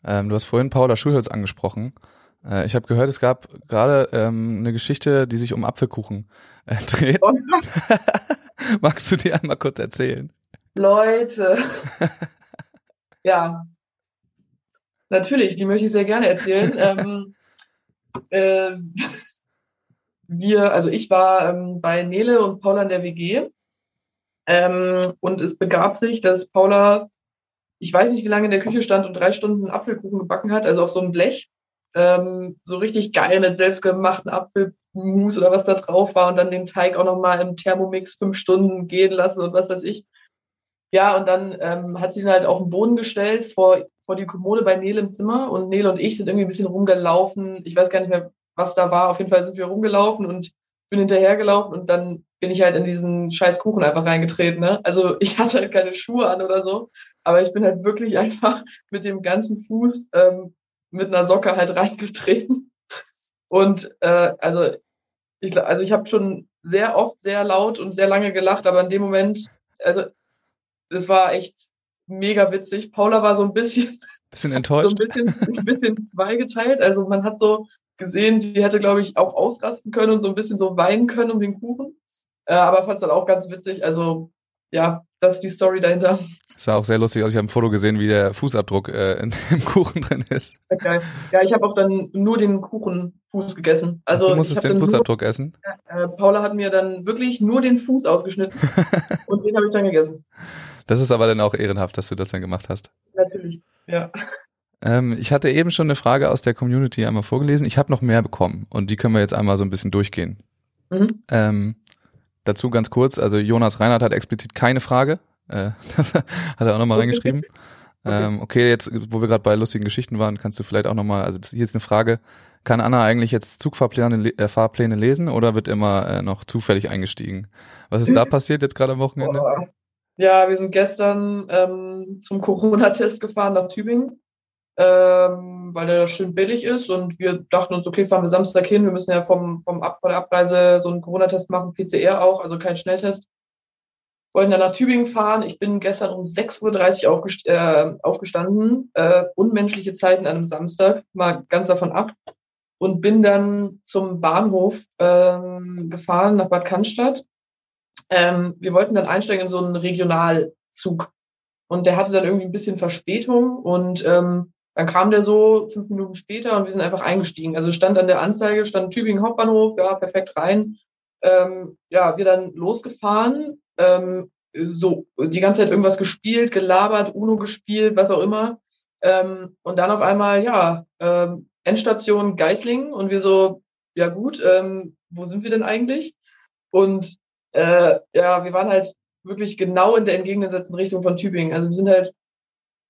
Ähm, du hast vorhin Paula Schulholz angesprochen. Äh, ich habe gehört, es gab gerade ähm, eine Geschichte, die sich um Apfelkuchen äh, <laughs> dreht. <laughs> Magst du dir einmal kurz erzählen? Leute. <laughs> ja. Natürlich, die möchte ich sehr gerne erzählen. ähm, äh, wir, also ich war ähm, bei Nele und Paula in der WG. Ähm, und es begab sich, dass Paula, ich weiß nicht, wie lange in der Küche stand und drei Stunden Apfelkuchen gebacken hat, also auf so einem Blech ähm, so richtig geil mit selbstgemachten Apfelmus oder was da drauf war und dann den Teig auch nochmal im Thermomix fünf Stunden gehen lassen und was weiß ich. Ja, und dann ähm, hat sie ihn halt auf den Boden gestellt vor, vor die Kommode bei Nele im Zimmer und Nele und ich sind irgendwie ein bisschen rumgelaufen. Ich weiß gar nicht mehr, was da war. Auf jeden Fall sind wir rumgelaufen und bin hinterhergelaufen und dann bin ich halt in diesen scheiß Kuchen einfach reingetreten. Ne? Also <laughs> ich hatte halt keine Schuhe an oder so, aber ich bin halt wirklich <laughs> einfach mit dem ganzen Fuß ähm, mit einer Socke halt reingetreten. Und äh, also ich, also ich habe schon sehr oft sehr laut und sehr lange gelacht, aber in dem Moment, also es war echt mega witzig. Paula war so ein bisschen, <laughs> bisschen enttäuscht, so ein bisschen, <laughs> ein bisschen zweigeteilt. Also man hat so gesehen, sie hätte, glaube ich, auch ausrasten können und so ein bisschen so weinen können um den Kuchen. Äh, aber fand es dann auch ganz witzig. Also ja, das ist die Story dahinter. Es sah auch sehr lustig aus. Ich habe ein Foto gesehen, wie der Fußabdruck äh, in, <laughs> im Kuchen drin ist. Okay. Ja, ich habe auch dann nur den Kuchenfuß gegessen. Also du musstest den Fußabdruck nur, essen? Äh, Paula hat mir dann wirklich nur den Fuß ausgeschnitten <laughs> und den habe ich dann gegessen. Das ist aber dann auch ehrenhaft, dass du das dann gemacht hast. Natürlich, ja. Ähm, ich hatte eben schon eine Frage aus der Community einmal vorgelesen. Ich habe noch mehr bekommen und die können wir jetzt einmal so ein bisschen durchgehen. Mhm. Ähm, dazu ganz kurz, also Jonas Reinhardt hat explizit keine Frage. Äh, <laughs> das hat er auch nochmal reingeschrieben. <laughs> Okay. Ähm, okay, jetzt, wo wir gerade bei lustigen Geschichten waren, kannst du vielleicht auch nochmal, also hier ist eine Frage, kann Anna eigentlich jetzt Zugfahrpläne äh, Fahrpläne lesen oder wird immer äh, noch zufällig eingestiegen? Was ist da passiert jetzt gerade am Wochenende? Ja, wir sind gestern ähm, zum Corona-Test gefahren nach Tübingen ähm, weil der schön billig ist und wir dachten uns, okay, fahren wir Samstag hin, wir müssen ja vom, vom Ab, vor der Abreise so einen Corona-Test machen, PCR auch, also kein Schnelltest. Wollten dann nach Tübingen fahren. Ich bin gestern um 6.30 Uhr aufgest äh, aufgestanden, äh, unmenschliche Zeiten an einem Samstag, mal ganz davon ab, und bin dann zum Bahnhof ähm, gefahren nach Bad Cannstatt. Ähm, wir wollten dann einsteigen in so einen Regionalzug und der hatte dann irgendwie ein bisschen Verspätung und ähm, dann kam der so fünf Minuten später und wir sind einfach eingestiegen. Also stand an der Anzeige, stand Tübingen Hauptbahnhof, ja, perfekt rein. Ähm, ja, wir dann losgefahren, ähm, so die ganze Zeit irgendwas gespielt, gelabert, Uno gespielt, was auch immer. Ähm, und dann auf einmal, ja, ähm, Endstation Geislingen und wir so, ja gut, ähm, wo sind wir denn eigentlich? Und äh, ja, wir waren halt wirklich genau in der entgegengesetzten Richtung von Tübingen. Also wir sind halt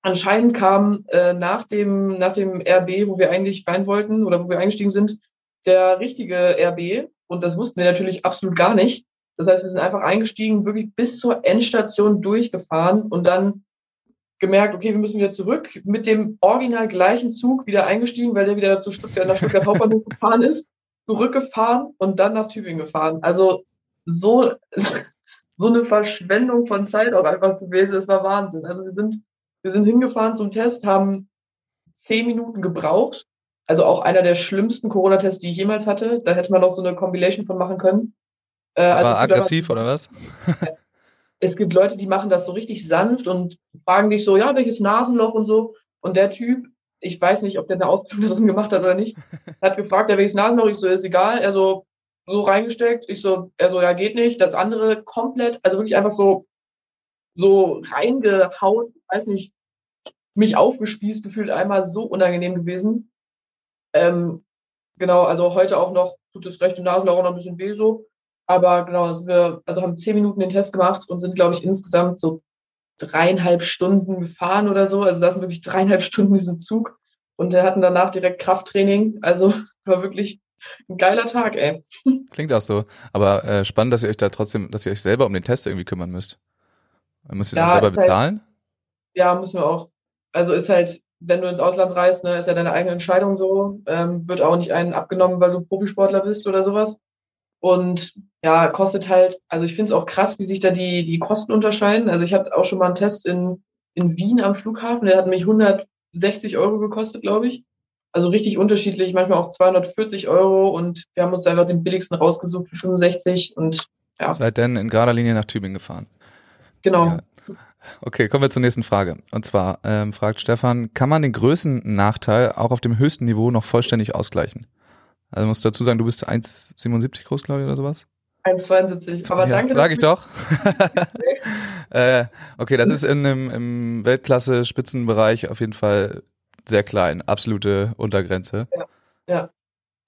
anscheinend kam äh, nach dem nach dem RB, wo wir eigentlich rein wollten oder wo wir eingestiegen sind, der richtige RB und das wussten wir natürlich absolut gar nicht. Das heißt, wir sind einfach eingestiegen, wirklich bis zur Endstation durchgefahren und dann gemerkt, okay, wir müssen wieder zurück, mit dem original gleichen Zug wieder eingestiegen, weil der wieder zu Stuttgart, nach Stuttgart Hauptbahnhof gefahren ist, zurückgefahren und dann nach Tübingen gefahren. Also so, <laughs> so eine Verschwendung von Zeit auch einfach gewesen. Es war Wahnsinn. Also wir sind wir sind hingefahren zum Test, haben zehn Minuten gebraucht. Also auch einer der schlimmsten Corona-Tests, die ich jemals hatte. Da hätte man noch so eine Compilation von machen können. Äh, also War aggressiv aber, oder was? <laughs> es gibt Leute, die machen das so richtig sanft und fragen dich so, ja, welches Nasenloch und so. Und der Typ, ich weiß nicht, ob der eine Ausbildung da <laughs> drin gemacht hat oder nicht, hat gefragt, ja, welches Nasenloch? Ich so, ist egal. Er so, so reingesteckt. Ich so, er so, ja, geht nicht. Das andere komplett, also wirklich einfach so so reingehauen, weiß nicht, mich aufgespießt gefühlt einmal so unangenehm gewesen. Ähm, genau, also heute auch noch tut das rechte Nasenloch auch noch ein bisschen weh so. Aber genau, also wir also haben zehn Minuten den Test gemacht und sind, glaube ich, insgesamt so dreieinhalb Stunden gefahren oder so. Also das sind wirklich dreieinhalb <laughs> Stunden diesen Zug. Und wir hatten danach direkt Krafttraining. Also <laughs> war wirklich ein geiler Tag, ey. <laughs> Klingt auch so. Aber äh, spannend, dass ihr euch da trotzdem, dass ihr euch selber um den Test irgendwie kümmern müsst. Musst du ja, den selber bezahlen? Ja, müssen wir auch. Also ist halt, wenn du ins Ausland reist, ne, ist ja deine eigene Entscheidung so. Ähm, wird auch nicht einen abgenommen, weil du Profisportler bist oder sowas. Und ja, kostet halt, also ich finde es auch krass, wie sich da die, die Kosten unterscheiden. Also ich hatte auch schon mal einen Test in, in Wien am Flughafen, der hat mich 160 Euro gekostet, glaube ich. Also richtig unterschiedlich, manchmal auch 240 Euro und wir haben uns einfach den billigsten rausgesucht für 65 und ja. Seid denn in gerader Linie nach Tübingen gefahren? Genau. Ja. Okay, kommen wir zur nächsten Frage. Und zwar ähm, fragt Stefan, kann man den Größennachteil auch auf dem höchsten Niveau noch vollständig ausgleichen? Also musst du dazu sagen, du bist 1,77 groß, glaube ich, oder sowas? 1,72. Aber ja, danke. Sag ich doch. <laughs> äh, okay, das ist in einem, im Weltklasse-Spitzenbereich auf jeden Fall sehr klein. Absolute Untergrenze. Ja. ja.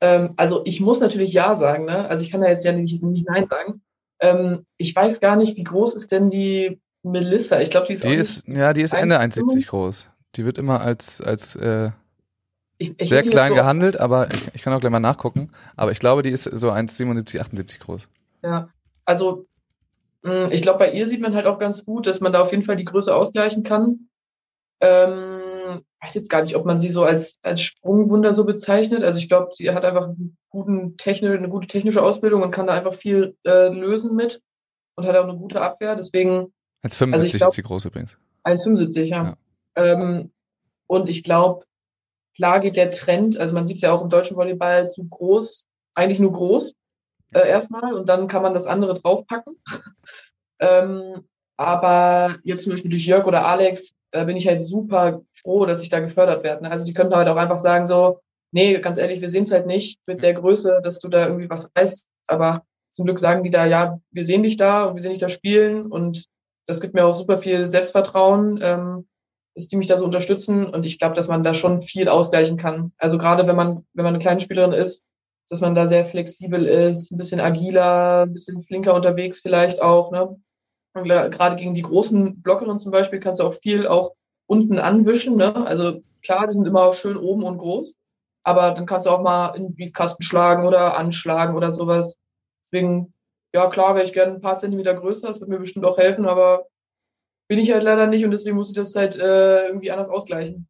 Ähm, also ich muss natürlich Ja sagen, ne? Also ich kann da jetzt ja nicht, nicht Nein sagen. Ähm, ich weiß gar nicht, wie groß ist denn die Melissa? Ich glaube, die ist die ist Ja, die ist Ende 1,70 groß. Die wird immer als, als äh, ich, ich sehr klein so gehandelt, aber ich, ich, kann auch gleich mal nachgucken. Aber ich glaube, die ist so 1,77, 78 groß. Ja, also mh, hm, ich glaube, bei ihr sieht man halt auch ganz gut, dass man da auf jeden Fall die Größe ausgleichen kann. Ähm, weiß jetzt gar nicht, ob man sie so als, als Sprungwunder so bezeichnet. Also ich glaube, sie hat einfach einen guten Techni eine gute technische Ausbildung und kann da einfach viel äh, lösen mit und hat auch eine gute Abwehr. Deswegen. Als 75 also glaub, ist sie groß übrigens. Als 75, ja. ja. Ähm, und ich glaube, klar geht der Trend, also man sieht es ja auch im deutschen Volleyball zu groß, eigentlich nur groß äh, erstmal und dann kann man das andere draufpacken. <laughs> ähm, aber jetzt zum Beispiel durch Jörg oder Alex äh, bin ich halt super froh, dass ich da gefördert werde. Ne? Also die könnten halt auch einfach sagen so, nee, ganz ehrlich, wir sehen es halt nicht mit der Größe, dass du da irgendwie was reißt. Aber zum Glück sagen die da, ja, wir sehen dich da und wir sehen dich da spielen und das gibt mir auch super viel Selbstvertrauen, ähm, dass die mich da so unterstützen. Und ich glaube, dass man da schon viel ausgleichen kann. Also gerade wenn man, wenn man eine kleine Spielerin ist, dass man da sehr flexibel ist, ein bisschen agiler, ein bisschen flinker unterwegs vielleicht auch. Ne? Und gerade gegen die großen Blockerinnen zum Beispiel kannst du auch viel auch unten anwischen. Ne? Also klar, die sind immer schön oben und groß, aber dann kannst du auch mal in den Briefkasten schlagen oder anschlagen oder sowas. Deswegen, ja klar, wäre ich gerne ein paar Zentimeter größer, das würde mir bestimmt auch helfen, aber bin ich halt leider nicht und deswegen muss ich das halt äh, irgendwie anders ausgleichen.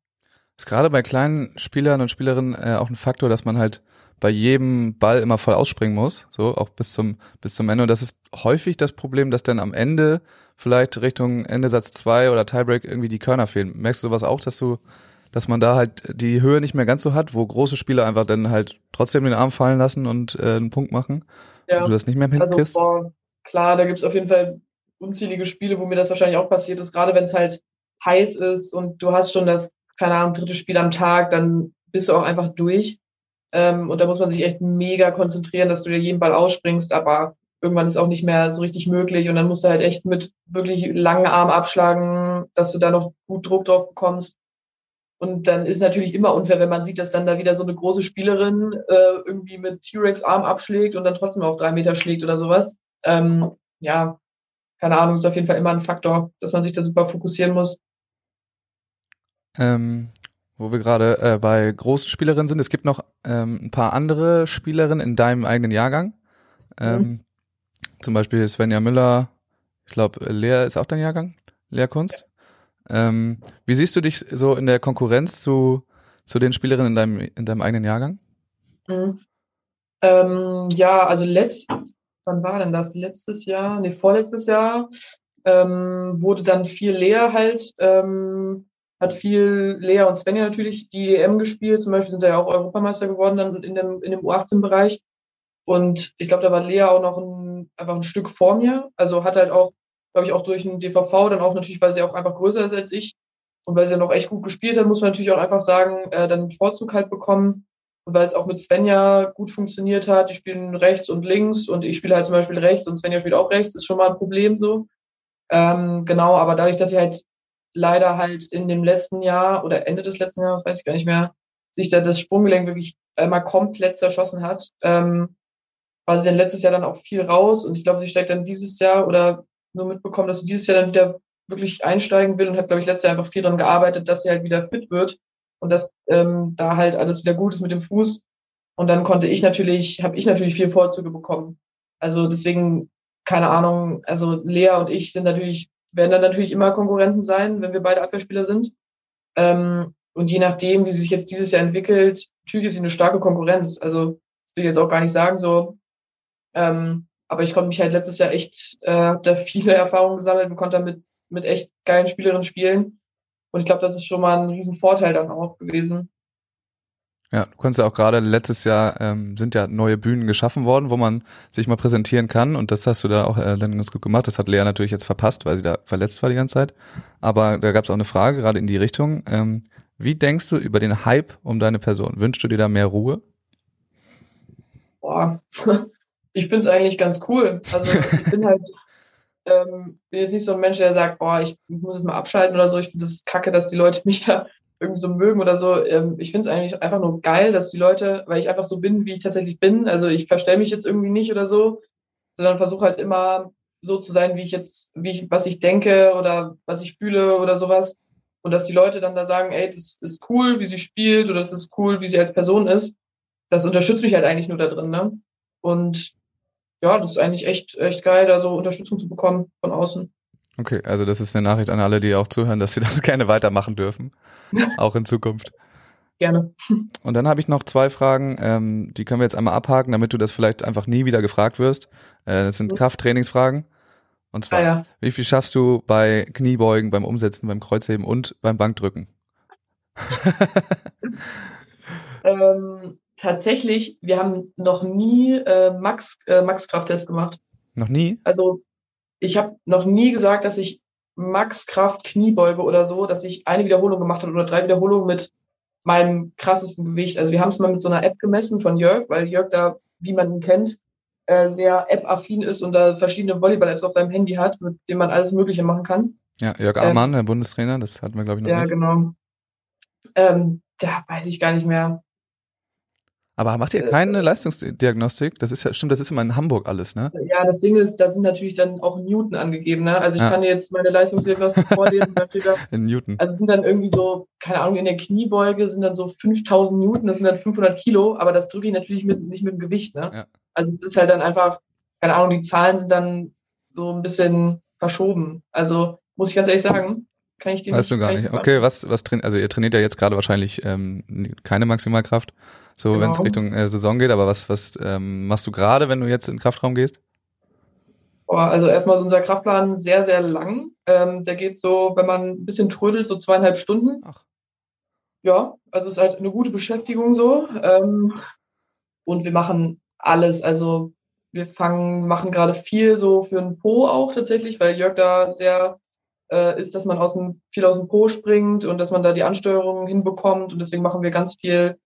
Ist gerade bei kleinen Spielern und Spielerinnen äh, auch ein Faktor, dass man halt bei jedem Ball immer voll ausspringen muss, so auch bis zum bis zum Ende. Und das ist häufig das Problem, dass dann am Ende vielleicht Richtung Ende Satz zwei oder Tiebreak irgendwie die Körner fehlen. Merkst du sowas auch, dass du dass man da halt die Höhe nicht mehr ganz so hat, wo große Spieler einfach dann halt trotzdem den Arm fallen lassen und äh, einen Punkt machen? Ja. Und du das nicht mehr hinkriegst? Also, klar, da gibt's auf jeden Fall unzählige Spiele, wo mir das wahrscheinlich auch passiert ist, gerade wenn es halt heiß ist und du hast schon das, keine Ahnung, dritte Spiel am Tag, dann bist du auch einfach durch. Ähm, und da muss man sich echt mega konzentrieren, dass du dir jeden Ball ausspringst, aber irgendwann ist auch nicht mehr so richtig möglich und dann musst du halt echt mit wirklich langen Arm abschlagen, dass du da noch gut Druck drauf bekommst. Und dann ist natürlich immer unfair, wenn man sieht, dass dann da wieder so eine große Spielerin äh, irgendwie mit T-Rex Arm abschlägt und dann trotzdem auf drei Meter schlägt oder sowas. Ähm, ja, keine Ahnung, ist auf jeden Fall immer ein Faktor, dass man sich da super fokussieren muss. Ähm, wo wir gerade äh, bei großen Spielerinnen sind, es gibt noch ähm, ein paar andere Spielerinnen in deinem eigenen Jahrgang. Ähm, mhm. Zum Beispiel Svenja Müller, ich glaube, Lea ist auch dein Jahrgang, Lehrkunst. Ähm, wie siehst du dich so in der Konkurrenz zu, zu den Spielerinnen in deinem, in deinem eigenen Jahrgang? Mhm. Ähm, ja, also letzt, wann war denn das? Letztes Jahr, nee, vorletztes Jahr, ähm, wurde dann viel Lea halt, ähm, hat viel Lea und Svenja natürlich die EM gespielt. Zum Beispiel sind da ja auch Europameister geworden dann in dem, in dem U18-Bereich. Und ich glaube, da war Lea auch noch ein, einfach ein Stück vor mir. Also hat halt auch glaube ich, auch durch den DVV, dann auch natürlich, weil sie auch einfach größer ist als ich und weil sie noch echt gut gespielt hat, muss man natürlich auch einfach sagen, äh, dann Vorzug halt bekommen. Und weil es auch mit Svenja gut funktioniert hat, die spielen rechts und links und ich spiele halt zum Beispiel rechts und Svenja spielt auch rechts, ist schon mal ein Problem so. Ähm, genau, aber dadurch, dass sie halt leider halt in dem letzten Jahr oder Ende des letzten Jahres, weiß ich gar nicht mehr, sich da das Sprunggelenk wirklich einmal komplett zerschossen hat, ähm, war sie dann letztes Jahr dann auch viel raus und ich glaube, sie steigt dann dieses Jahr oder nur mitbekommen, dass sie dieses Jahr dann wieder wirklich einsteigen will und hat, glaube ich, letztes Jahr einfach viel daran gearbeitet, dass sie halt wieder fit wird und dass ähm, da halt alles wieder gut ist mit dem Fuß. Und dann konnte ich natürlich, habe ich natürlich viel Vorzüge bekommen. Also deswegen, keine Ahnung, also Lea und ich sind natürlich, werden dann natürlich immer Konkurrenten sein, wenn wir beide Abwehrspieler sind. Ähm, und je nachdem, wie sie sich jetzt dieses Jahr entwickelt, natürlich ist sie eine starke Konkurrenz. Also das will ich jetzt auch gar nicht sagen, so ähm, aber ich konnte mich halt letztes Jahr echt, äh, habe da viele <laughs> Erfahrungen gesammelt und konnte damit mit echt geilen Spielerinnen spielen. Und ich glaube, das ist schon mal ein riesen Vorteil dann auch gewesen. Ja, du konntest ja auch gerade letztes Jahr ähm, sind ja neue Bühnen geschaffen worden, wo man sich mal präsentieren kann und das hast du da auch äh, dann ganz gut gemacht. Das hat Lea natürlich jetzt verpasst, weil sie da verletzt war die ganze Zeit. Aber da gab es auch eine Frage gerade in die Richtung. Ähm, wie denkst du über den Hype um deine Person? Wünschst du dir da mehr Ruhe? Boah, <laughs> ich finde es eigentlich ganz cool. Also ich bin halt <laughs> ähm, jetzt nicht so ein Mensch, der sagt, boah, ich muss es mal abschalten oder so. Ich finde das kacke, dass die Leute mich da irgendwie so mögen oder so. Ähm, ich finde es eigentlich einfach nur geil, dass die Leute, weil ich einfach so bin, wie ich tatsächlich bin. Also ich verstelle mich jetzt irgendwie nicht oder so, sondern versuche halt immer so zu sein, wie ich jetzt, wie ich, was ich denke oder was ich fühle oder sowas. Und dass die Leute dann da sagen, ey, das ist cool, wie sie spielt oder das ist cool, wie sie als Person ist. Das unterstützt mich halt eigentlich nur da drin, ne? Und ja, das ist eigentlich echt, echt geil, da so Unterstützung zu bekommen von außen. Okay, also das ist eine Nachricht an alle, die auch zuhören, dass sie das <laughs> gerne weitermachen dürfen, <laughs> auch in Zukunft. Gerne. Und dann habe ich noch zwei Fragen, ähm, die können wir jetzt einmal abhaken, damit du das vielleicht einfach nie wieder gefragt wirst. Äh, das sind mhm. Krafttrainingsfragen. Und zwar, ah, ja. wie viel schaffst du bei Kniebeugen, beim Umsetzen, beim Kreuzheben und beim Bankdrücken? <laughs> ähm, tatsächlich, wir haben noch nie äh, Max, äh, Max-Kraft-Test gemacht. Noch nie? Also ich habe noch nie gesagt, dass ich Max-Kraft Kniebeuge oder so, dass ich eine Wiederholung gemacht habe oder drei Wiederholungen mit meinem krassesten Gewicht. Also wir haben es mal mit so einer App gemessen von Jörg, weil Jörg da, wie man ihn kennt, äh, sehr App-affin ist und da verschiedene Volleyball-Apps auf deinem Handy hat, mit denen man alles Mögliche machen kann. Ja, Jörg Amann, ähm, der Bundestrainer, das hatten wir, glaube ich, noch ja, nicht. Ja, genau. Ähm, da weiß ich gar nicht mehr. Aber macht ihr äh, keine äh, Leistungsdiagnostik? Das ist ja, stimmt, das ist immer in Hamburg alles, ne? Ja, das Ding ist, da sind natürlich dann auch Newton angegeben, ne? Also ich ja. kann dir jetzt meine Leistungsdiagnostik vorlesen, da steht da, <laughs> in Newton. Also sind dann irgendwie so, keine Ahnung, in der Kniebeuge sind dann so 5000 Newton, das sind dann 500 Kilo, aber das drücke ich natürlich mit, nicht mit dem Gewicht, ne? Ja. Also das ist halt dann einfach, keine Ahnung, die Zahlen sind dann so ein bisschen verschoben. Also muss ich ganz ehrlich sagen, kann ich dir weißt nicht. Weißt du gar nicht. Okay, was, was trainiert, also ihr trainiert ja jetzt gerade wahrscheinlich ähm, keine Maximalkraft so genau. wenn es Richtung äh, Saison geht. Aber was, was ähm, machst du gerade, wenn du jetzt in den Kraftraum gehst? Also erstmal ist unser Kraftplan sehr, sehr lang. Ähm, der geht so, wenn man ein bisschen trödelt, so zweieinhalb Stunden. Ach. Ja, also ist halt eine gute Beschäftigung so. Ähm, und wir machen alles. Also wir fangen, machen gerade viel so für den Po auch tatsächlich, weil Jörg da sehr äh, ist, dass man aus dem, viel aus dem Po springt und dass man da die Ansteuerung hinbekommt. Und deswegen machen wir ganz viel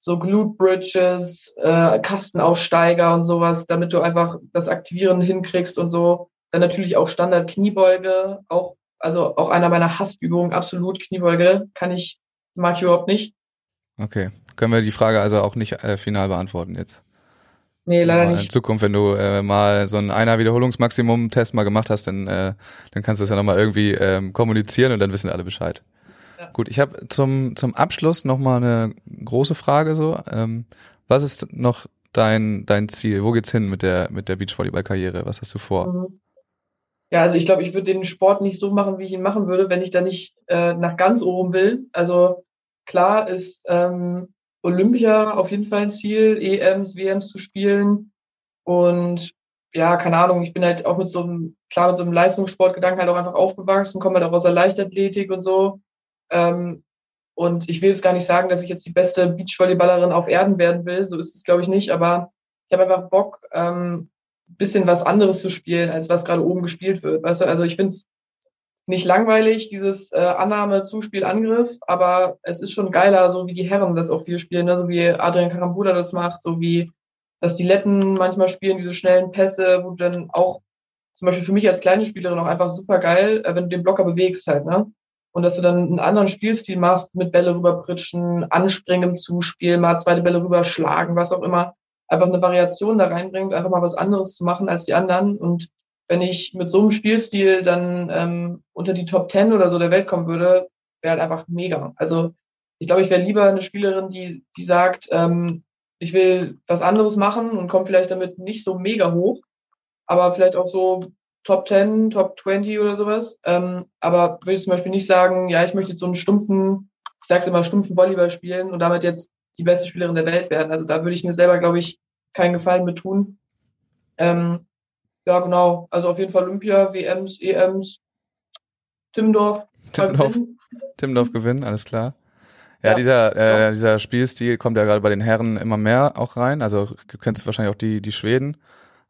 so Glute Bridges, äh, Kastenaufsteiger und sowas, damit du einfach das Aktivieren hinkriegst und so. Dann natürlich auch Standard Kniebeuge, auch, also auch einer meiner Hassübungen, absolut Kniebeuge, kann ich, mag ich überhaupt nicht. Okay. Können wir die Frage also auch nicht äh, final beantworten jetzt? Nee, leider nicht. In Zukunft, wenn du äh, mal so einen einer Wiederholungsmaximum-Test mal gemacht hast, dann, äh, dann kannst du das ja nochmal irgendwie ähm, kommunizieren und dann wissen alle Bescheid. Gut, ich habe zum, zum Abschluss noch mal eine große Frage so. Ähm, was ist noch dein, dein Ziel? Wo geht's hin mit der, mit der Beachvolleyball-Karriere? Was hast du vor? Mhm. Ja, also ich glaube, ich würde den Sport nicht so machen, wie ich ihn machen würde, wenn ich da nicht äh, nach ganz oben will. Also klar ist ähm, Olympia auf jeden Fall ein Ziel, EMs, WMs zu spielen. Und ja, keine Ahnung, ich bin halt auch mit so einem, klar, mit so einem Leistungssportgedanken halt auch einfach aufgewachsen, komme halt auch aus der Leichtathletik und so. Ähm, und ich will jetzt gar nicht sagen, dass ich jetzt die beste Beachvolleyballerin auf Erden werden will. So ist es, glaube ich, nicht. Aber ich habe einfach Bock, ähm, bisschen was anderes zu spielen, als was gerade oben gespielt wird. Weißt du, also ich finde es nicht langweilig, dieses äh, Annahme, Zuspiel, Angriff, aber es ist schon geiler, so wie die Herren das auch viel spielen, ne? so wie Adrian Karambula das macht, so wie das die Letten manchmal spielen, diese schnellen Pässe, wo du dann auch, zum Beispiel für mich als kleine Spielerin auch einfach super geil, äh, wenn du den Blocker bewegst halt, ne? Und dass du dann einen anderen Spielstil machst, mit Bälle rüberpritschen, anspringen im Zuspiel, mal zweite Bälle rüberschlagen, was auch immer, einfach eine Variation da reinbringt, einfach mal was anderes zu machen als die anderen. Und wenn ich mit so einem Spielstil dann ähm, unter die Top Ten oder so der Welt kommen würde, wäre halt einfach mega. Also ich glaube, ich wäre lieber eine Spielerin, die, die sagt, ähm, ich will was anderes machen und komme vielleicht damit nicht so mega hoch, aber vielleicht auch so Top 10, Top 20 oder sowas. Ähm, aber würde ich zum Beispiel nicht sagen, ja, ich möchte jetzt so einen stumpfen, ich sag's immer, stumpfen Volleyball spielen und damit jetzt die beste Spielerin der Welt werden. Also da würde ich mir selber, glaube ich, keinen Gefallen mit tun. Ähm, ja, genau. Also auf jeden Fall Olympia, WMs, EMs, Timdorf. Timdorf, Timdorf gewinnen, alles klar. Ja, ja dieser, äh, ja. dieser Spielstil kommt ja gerade bei den Herren immer mehr auch rein. Also du kennst wahrscheinlich auch die, die Schweden.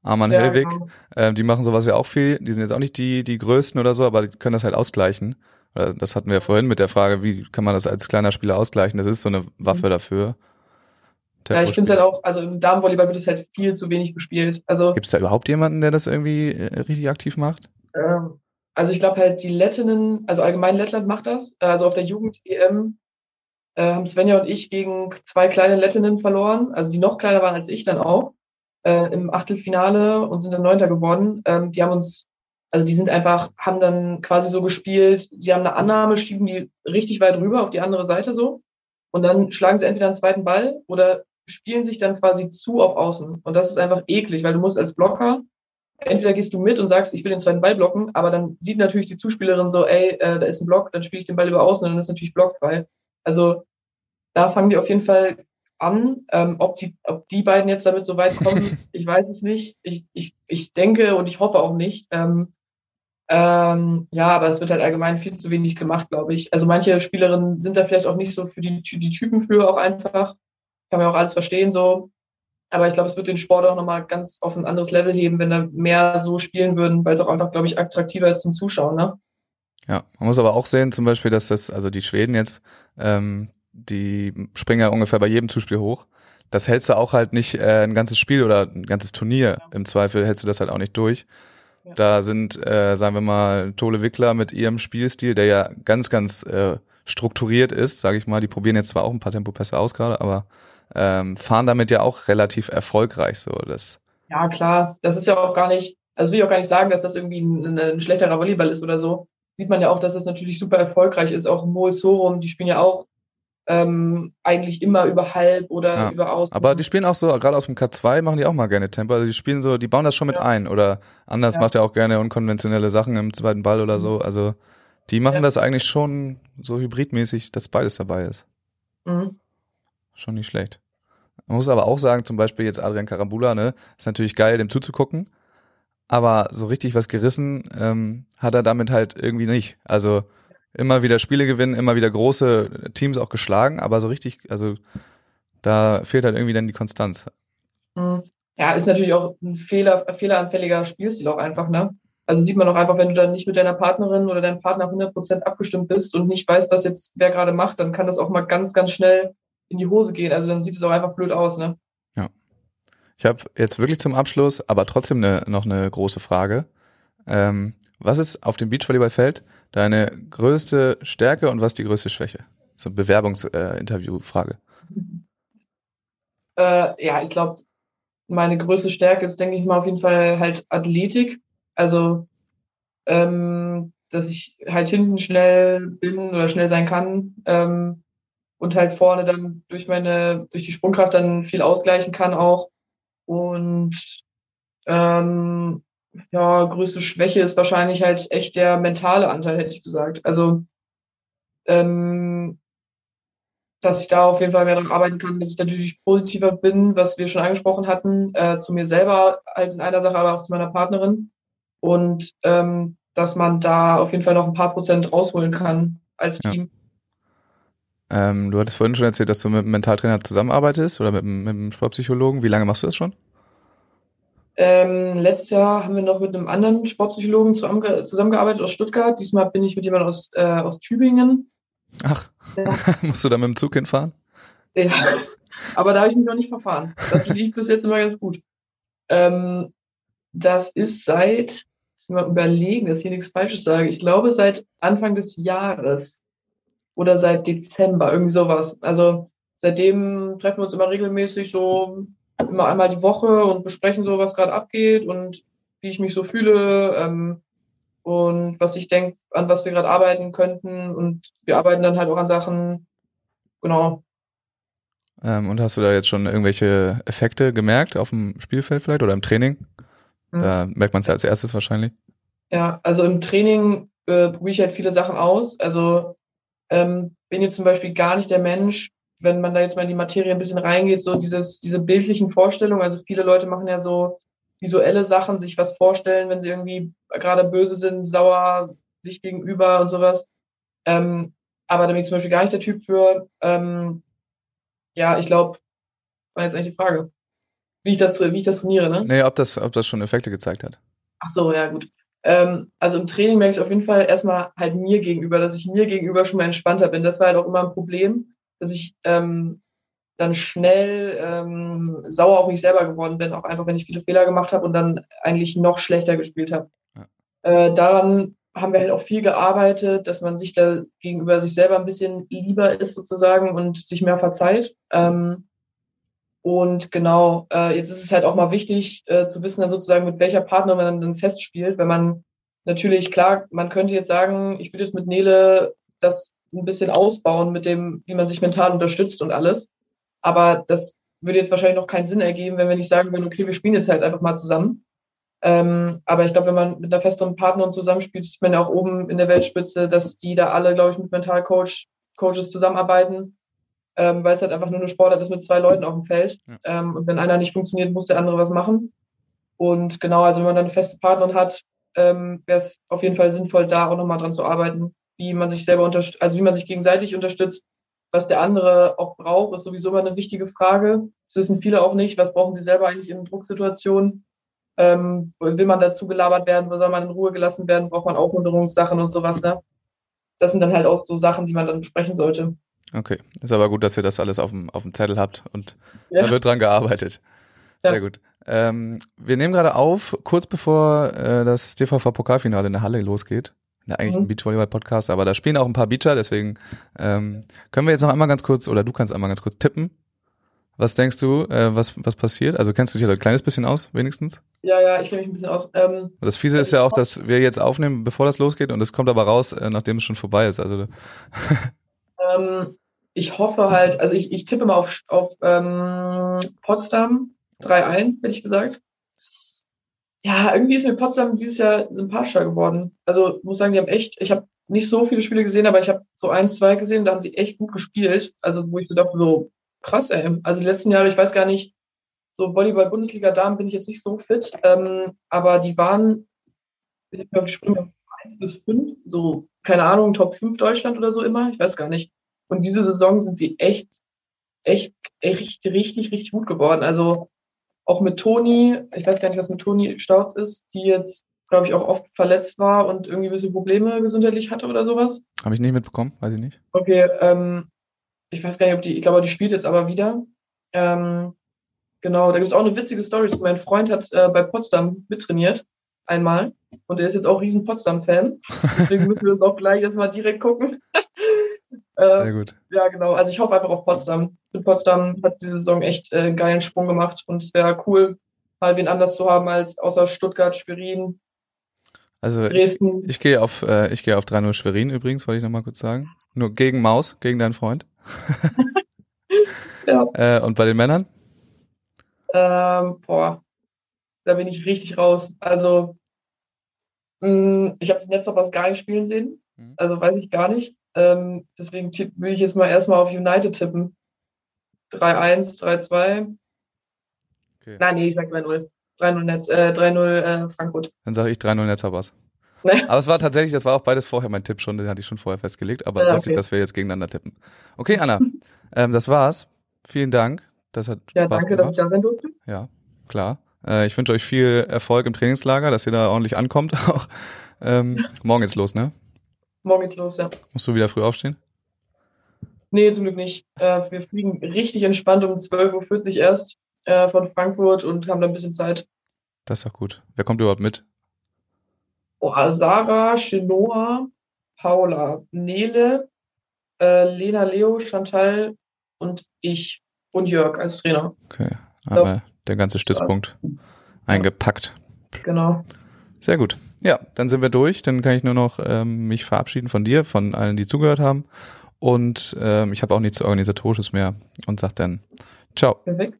Arman ja, Hellwig, genau. äh, die machen sowas ja auch viel. Die sind jetzt auch nicht die, die größten oder so, aber die können das halt ausgleichen. Das hatten wir ja vorhin mit der Frage, wie kann man das als kleiner Spieler ausgleichen? Das ist so eine Waffe mhm. dafür. Ja, ich finde es halt auch, also im Damenvolleyball wird es halt viel zu wenig gespielt. Also Gibt es da überhaupt jemanden, der das irgendwie äh, richtig aktiv macht? Ähm, also ich glaube halt die Lettinnen, also allgemein Lettland macht das. Also auf der Jugend-EM äh, haben Svenja und ich gegen zwei kleine Lettinnen verloren, also die noch kleiner waren als ich dann auch äh, im Achtelfinale und sind dann Neunter geworden. Ähm, die haben uns, also die sind einfach, haben dann quasi so gespielt, sie haben eine Annahme, schieben die richtig weit rüber auf die andere Seite so und dann schlagen sie entweder einen zweiten Ball oder spielen sich dann quasi zu auf Außen. Und das ist einfach eklig, weil du musst als Blocker, entweder gehst du mit und sagst, ich will den zweiten Ball blocken, aber dann sieht natürlich die Zuspielerin so, ey, äh, da ist ein Block, dann spiele ich den Ball über Außen und dann ist natürlich blockfrei. Also da fangen die auf jeden Fall an. Ähm, ob, die, ob die beiden jetzt damit so weit kommen, <laughs> ich weiß es nicht. Ich, ich, ich denke und ich hoffe auch nicht. Ähm, ähm, ja, aber es wird halt allgemein viel zu wenig gemacht, glaube ich. Also manche Spielerinnen sind da vielleicht auch nicht so für die, die Typen für auch einfach. Kann man auch alles verstehen so. Aber ich glaube, es wird den Sport auch nochmal ganz auf ein anderes Level heben, wenn da mehr so spielen würden, weil es auch einfach, glaube ich, attraktiver ist zum Zuschauen, ne? Ja, man muss aber auch sehen, zum Beispiel, dass das, also die Schweden jetzt, ähm, die springen ja ungefähr bei jedem Zuspiel hoch. das hältst du auch halt nicht äh, ein ganzes Spiel oder ein ganzes Turnier. Ja. Im Zweifel hältst du das halt auch nicht durch. Ja. Da sind, äh, sagen wir mal, Tole Wickler mit ihrem Spielstil, der ja ganz, ganz äh, strukturiert ist, sage ich mal. Die probieren jetzt zwar auch ein paar Tempopässe aus gerade, aber ähm, fahren damit ja auch relativ erfolgreich so. Das ja, klar. Das ist ja auch gar nicht, also will ich auch gar nicht sagen, dass das irgendwie ein, ein schlechterer Volleyball ist oder so. Sieht man ja auch, dass das natürlich super erfolgreich ist. Auch Moel Sorum, die spielen ja auch ähm, eigentlich immer über halb oder ja. über aus. Aber die spielen auch so, gerade aus dem K2 machen die auch mal gerne Tempo. Also die spielen so, die bauen das schon mit ja. ein. Oder anders ja. macht er auch gerne unkonventionelle Sachen im zweiten Ball oder mhm. so. Also die machen das eigentlich schon so hybridmäßig, dass beides dabei ist. Mhm. Schon nicht schlecht. Man muss aber auch sagen, zum Beispiel jetzt Adrian Karambula, ne, ist natürlich geil, dem zuzugucken. Aber so richtig was gerissen ähm, hat er damit halt irgendwie nicht. Also immer wieder Spiele gewinnen, immer wieder große Teams auch geschlagen, aber so richtig, also da fehlt halt irgendwie dann die Konstanz. Mhm. Ja, ist natürlich auch ein Fehler, fehleranfälliger Spielstil auch einfach, ne? Also sieht man auch einfach, wenn du dann nicht mit deiner Partnerin oder deinem Partner 100% abgestimmt bist und nicht weißt, was jetzt wer gerade macht, dann kann das auch mal ganz, ganz schnell in die Hose gehen. Also dann sieht es auch einfach blöd aus, ne? Ja. Ich habe jetzt wirklich zum Abschluss, aber trotzdem ne, noch eine große Frage. Ähm, was ist auf dem Beachvolleyballfeld deine größte Stärke und was die größte Schwäche? So eine Bewerbungsinterviewfrage. Äh, ja, ich glaube, meine größte Stärke ist, denke ich mal, auf jeden Fall halt Athletik. Also, ähm, dass ich halt hinten schnell bin oder schnell sein kann ähm, und halt vorne dann durch meine, durch die Sprungkraft dann viel ausgleichen kann auch. Und ähm, ja, größte Schwäche ist wahrscheinlich halt echt der mentale Anteil, hätte ich gesagt. Also, ähm, dass ich da auf jeden Fall mehr daran arbeiten kann, dass ich natürlich positiver bin, was wir schon angesprochen hatten, äh, zu mir selber halt in einer Sache, aber auch zu meiner Partnerin. Und ähm, dass man da auf jeden Fall noch ein paar Prozent rausholen kann als Team. Ja. Ähm, du hattest vorhin schon erzählt, dass du mit einem Mentaltrainer zusammenarbeitest oder mit, mit einem Sportpsychologen. Wie lange machst du das schon? Ähm, letztes Jahr haben wir noch mit einem anderen Sportpsychologen zusammengearbeitet aus Stuttgart. Diesmal bin ich mit jemandem aus, äh, aus Tübingen. Ach, ja. <laughs> musst du da mit dem Zug hinfahren? Ja, aber da habe ich mich noch nicht verfahren. Das lief bis jetzt immer ganz gut. Ähm, das ist seit, muss ich mal überlegen, dass ich hier nichts Falsches sage. Ich glaube seit Anfang des Jahres oder seit Dezember, irgendwie sowas. Also seitdem treffen wir uns immer regelmäßig so immer einmal die Woche und besprechen so, was gerade abgeht und wie ich mich so fühle ähm, und was ich denke, an was wir gerade arbeiten könnten. Und wir arbeiten dann halt auch an Sachen, genau. Ähm, und hast du da jetzt schon irgendwelche Effekte gemerkt auf dem Spielfeld vielleicht oder im Training? Mhm. Da merkt man es ja als erstes wahrscheinlich. Ja, also im Training äh, probiere ich halt viele Sachen aus. Also ähm, bin jetzt zum Beispiel gar nicht der Mensch, wenn man da jetzt mal in die Materie ein bisschen reingeht, so dieses, diese bildlichen Vorstellungen, also viele Leute machen ja so visuelle Sachen, sich was vorstellen, wenn sie irgendwie gerade böse sind, sauer, sich gegenüber und sowas. Ähm, aber da bin ich zum Beispiel gar nicht der Typ für. Ähm, ja, ich glaube, war jetzt eigentlich die Frage, wie ich das, wie ich das trainiere, ne? Nee, ob das, ob das schon Effekte gezeigt hat. Ach so, ja, gut. Ähm, also im Training merke ich auf jeden Fall erstmal halt mir gegenüber, dass ich mir gegenüber schon mal entspannter bin. Das war halt auch immer ein Problem dass ich ähm, dann schnell ähm, sauer auf mich selber geworden bin, auch einfach, wenn ich viele Fehler gemacht habe und dann eigentlich noch schlechter gespielt habe. Ja. Äh, daran haben wir halt auch viel gearbeitet, dass man sich da gegenüber sich selber ein bisschen lieber ist sozusagen und sich mehr verzeiht. Ähm, und genau, äh, jetzt ist es halt auch mal wichtig äh, zu wissen, dann sozusagen, mit welcher Partner man dann festspielt. Wenn man natürlich, klar, man könnte jetzt sagen, ich will jetzt mit Nele das ein bisschen ausbauen mit dem, wie man sich mental unterstützt und alles. Aber das würde jetzt wahrscheinlich noch keinen Sinn ergeben, wenn wir nicht sagen würden, okay, wir spielen jetzt halt einfach mal zusammen. Ähm, aber ich glaube, wenn man mit einer festeren Partnerin zusammenspielt, sieht man ja auch oben in der Weltspitze, dass die da alle, glaube ich, mit Mentalcoach, Coaches zusammenarbeiten, ähm, weil es halt einfach nur eine Sportart ist mit zwei Leuten auf dem Feld. Ja. Ähm, und wenn einer nicht funktioniert, muss der andere was machen. Und genau, also wenn man dann eine feste Partnerin hat, ähm, wäre es auf jeden Fall sinnvoll, da auch nochmal dran zu arbeiten, wie man sich selber unterstützt, also wie man sich gegenseitig unterstützt. Was der andere auch braucht, ist sowieso immer eine wichtige Frage. Das wissen viele auch nicht. Was brauchen sie selber eigentlich in Drucksituationen? Ähm, will man dazu gelabert werden? Wo soll man in Ruhe gelassen werden? Braucht man Aufmunterungssachen und sowas, ne? Das sind dann halt auch so Sachen, die man dann besprechen sollte. Okay, ist aber gut, dass ihr das alles auf dem, auf dem Zettel habt und Ja. da wird dran gearbeitet. Ja. Sehr gut. Ähm, wir nehmen gerade auf, kurz bevor äh, das DVV-Pokalfinale in der Halle losgeht. Ja, eigentlich Mhm. ein Beachvolleyball-Podcast, aber da spielen auch ein paar Beacher, deswegen ähm, können wir jetzt noch einmal ganz kurz, oder du kannst einmal ganz kurz tippen. Was denkst du, äh, was, was passiert? Also kennst du dich da ein kleines bisschen aus, wenigstens? Ja, ja, ich kenne mich ein bisschen aus. Ähm, Das Fiese ist ja auch, dass wir jetzt aufnehmen, bevor das losgeht und es kommt aber raus, äh, nachdem es schon vorbei ist. Also <laughs> ähm, ich hoffe halt, also ich, ich tippe mal auf, auf ähm, Potsdam 3-1, hätte ich gesagt. Ja, irgendwie ist mir Potsdam dieses Jahr sympathischer geworden. Also muss sagen, die haben echt, ich habe nicht so viele Spiele gesehen, aber ich habe so eins, zwei gesehen, da haben sie echt gut gespielt. Also wo ich gedacht habe, so krass, ey. Also die letzten Jahre, ich weiß gar nicht, so Volleyball-Bundesliga-Damen bin ich jetzt nicht so fit, ähm, aber die waren, ich glaube, die spielen eins bis fünf, so, keine Ahnung, Top 5 Deutschland oder so immer, ich weiß gar nicht. Und diese Saison sind sie echt, echt, echt richtig, richtig gut geworden. Also auch mit Toni, ich weiß gar nicht, was mit Toni Stauz ist, die jetzt, glaube ich, auch oft verletzt war und irgendwie ein bisschen Probleme gesundheitlich hatte oder sowas. habe ich nicht mitbekommen, weiß ich nicht. Okay, ähm, ich weiß gar nicht, ob die, ich glaube, die spielt jetzt aber wieder. Ähm, genau, da gibt es auch eine witzige Story. Mein Freund hat äh, bei Potsdam mittrainiert, einmal. Und der ist jetzt auch riesen Potsdam-Fan. <laughs> Deswegen müssen wir das auch gleich erstmal direkt gucken. Sehr äh, gut. ja, genau. Also ich hoffe einfach auf Potsdam. Ich Potsdam hat diese Saison echt äh, einen geilen Sprung gemacht und es wäre cool, mal wen anders zu haben als außer Stuttgart, Schwerin, Also ich, Dresden. ich gehe auf, äh, ich gehe auf 3-0 Schwerin übrigens, wollte ich nochmal kurz sagen. Nur gegen Maus, gegen deinen Freund. <laughs> Ja. Äh, und bei den Männern? Ähm, boah, da bin ich richtig raus. Also, mh, ich habe den Netzhoppers gar nicht spielen sehen. Mhm. Also weiß ich gar nicht. Ähm, deswegen tipp, will ich jetzt mal erstmal auf United tippen. 3-1, 3-2. Okay. Nein, nee, ich sag 3-0. 3-0 Netz, äh, 3-0 äh, Frankfurt. Dann sage ich 3-0 Netzhabers. Nee. Aber es war tatsächlich, das war auch beides vorher mein Tipp schon, den hatte ich schon vorher festgelegt, aber Ja, lustig, okay. dass wir jetzt gegeneinander tippen. Okay, Anna, <laughs> ähm, das war's. Vielen Dank. Das hat Ja, Spaß danke, dass gemacht. ich da sein durfte. Ja, klar. Äh, ich wünsche euch viel Erfolg im Trainingslager, dass ihr da ordentlich ankommt <laughs> auch. Ähm, morgen geht's los, ne? Morgen geht's los, ja. Musst du wieder früh aufstehen? Nee, zum Glück nicht. Äh, wir fliegen richtig entspannt um 12.40 Uhr erst äh, von Frankfurt und haben da ein bisschen Zeit. Das ist doch gut. Wer kommt überhaupt mit? Oh, Sarah, Chenoa, Paula, Nele, äh, Lena, Leo, Chantal und ich und Jörg als Trainer. Okay, einmal der ganze Stützpunkt eingepackt. Genau. Sehr gut. Ja, dann sind wir durch. Dann kann ich nur noch ähm, mich verabschieden von dir, von allen, die zugehört haben. Und ähm, ich habe auch nichts Organisatorisches mehr und sag dann ciao. Perfekt.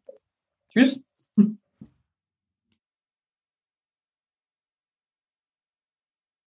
Tschüss.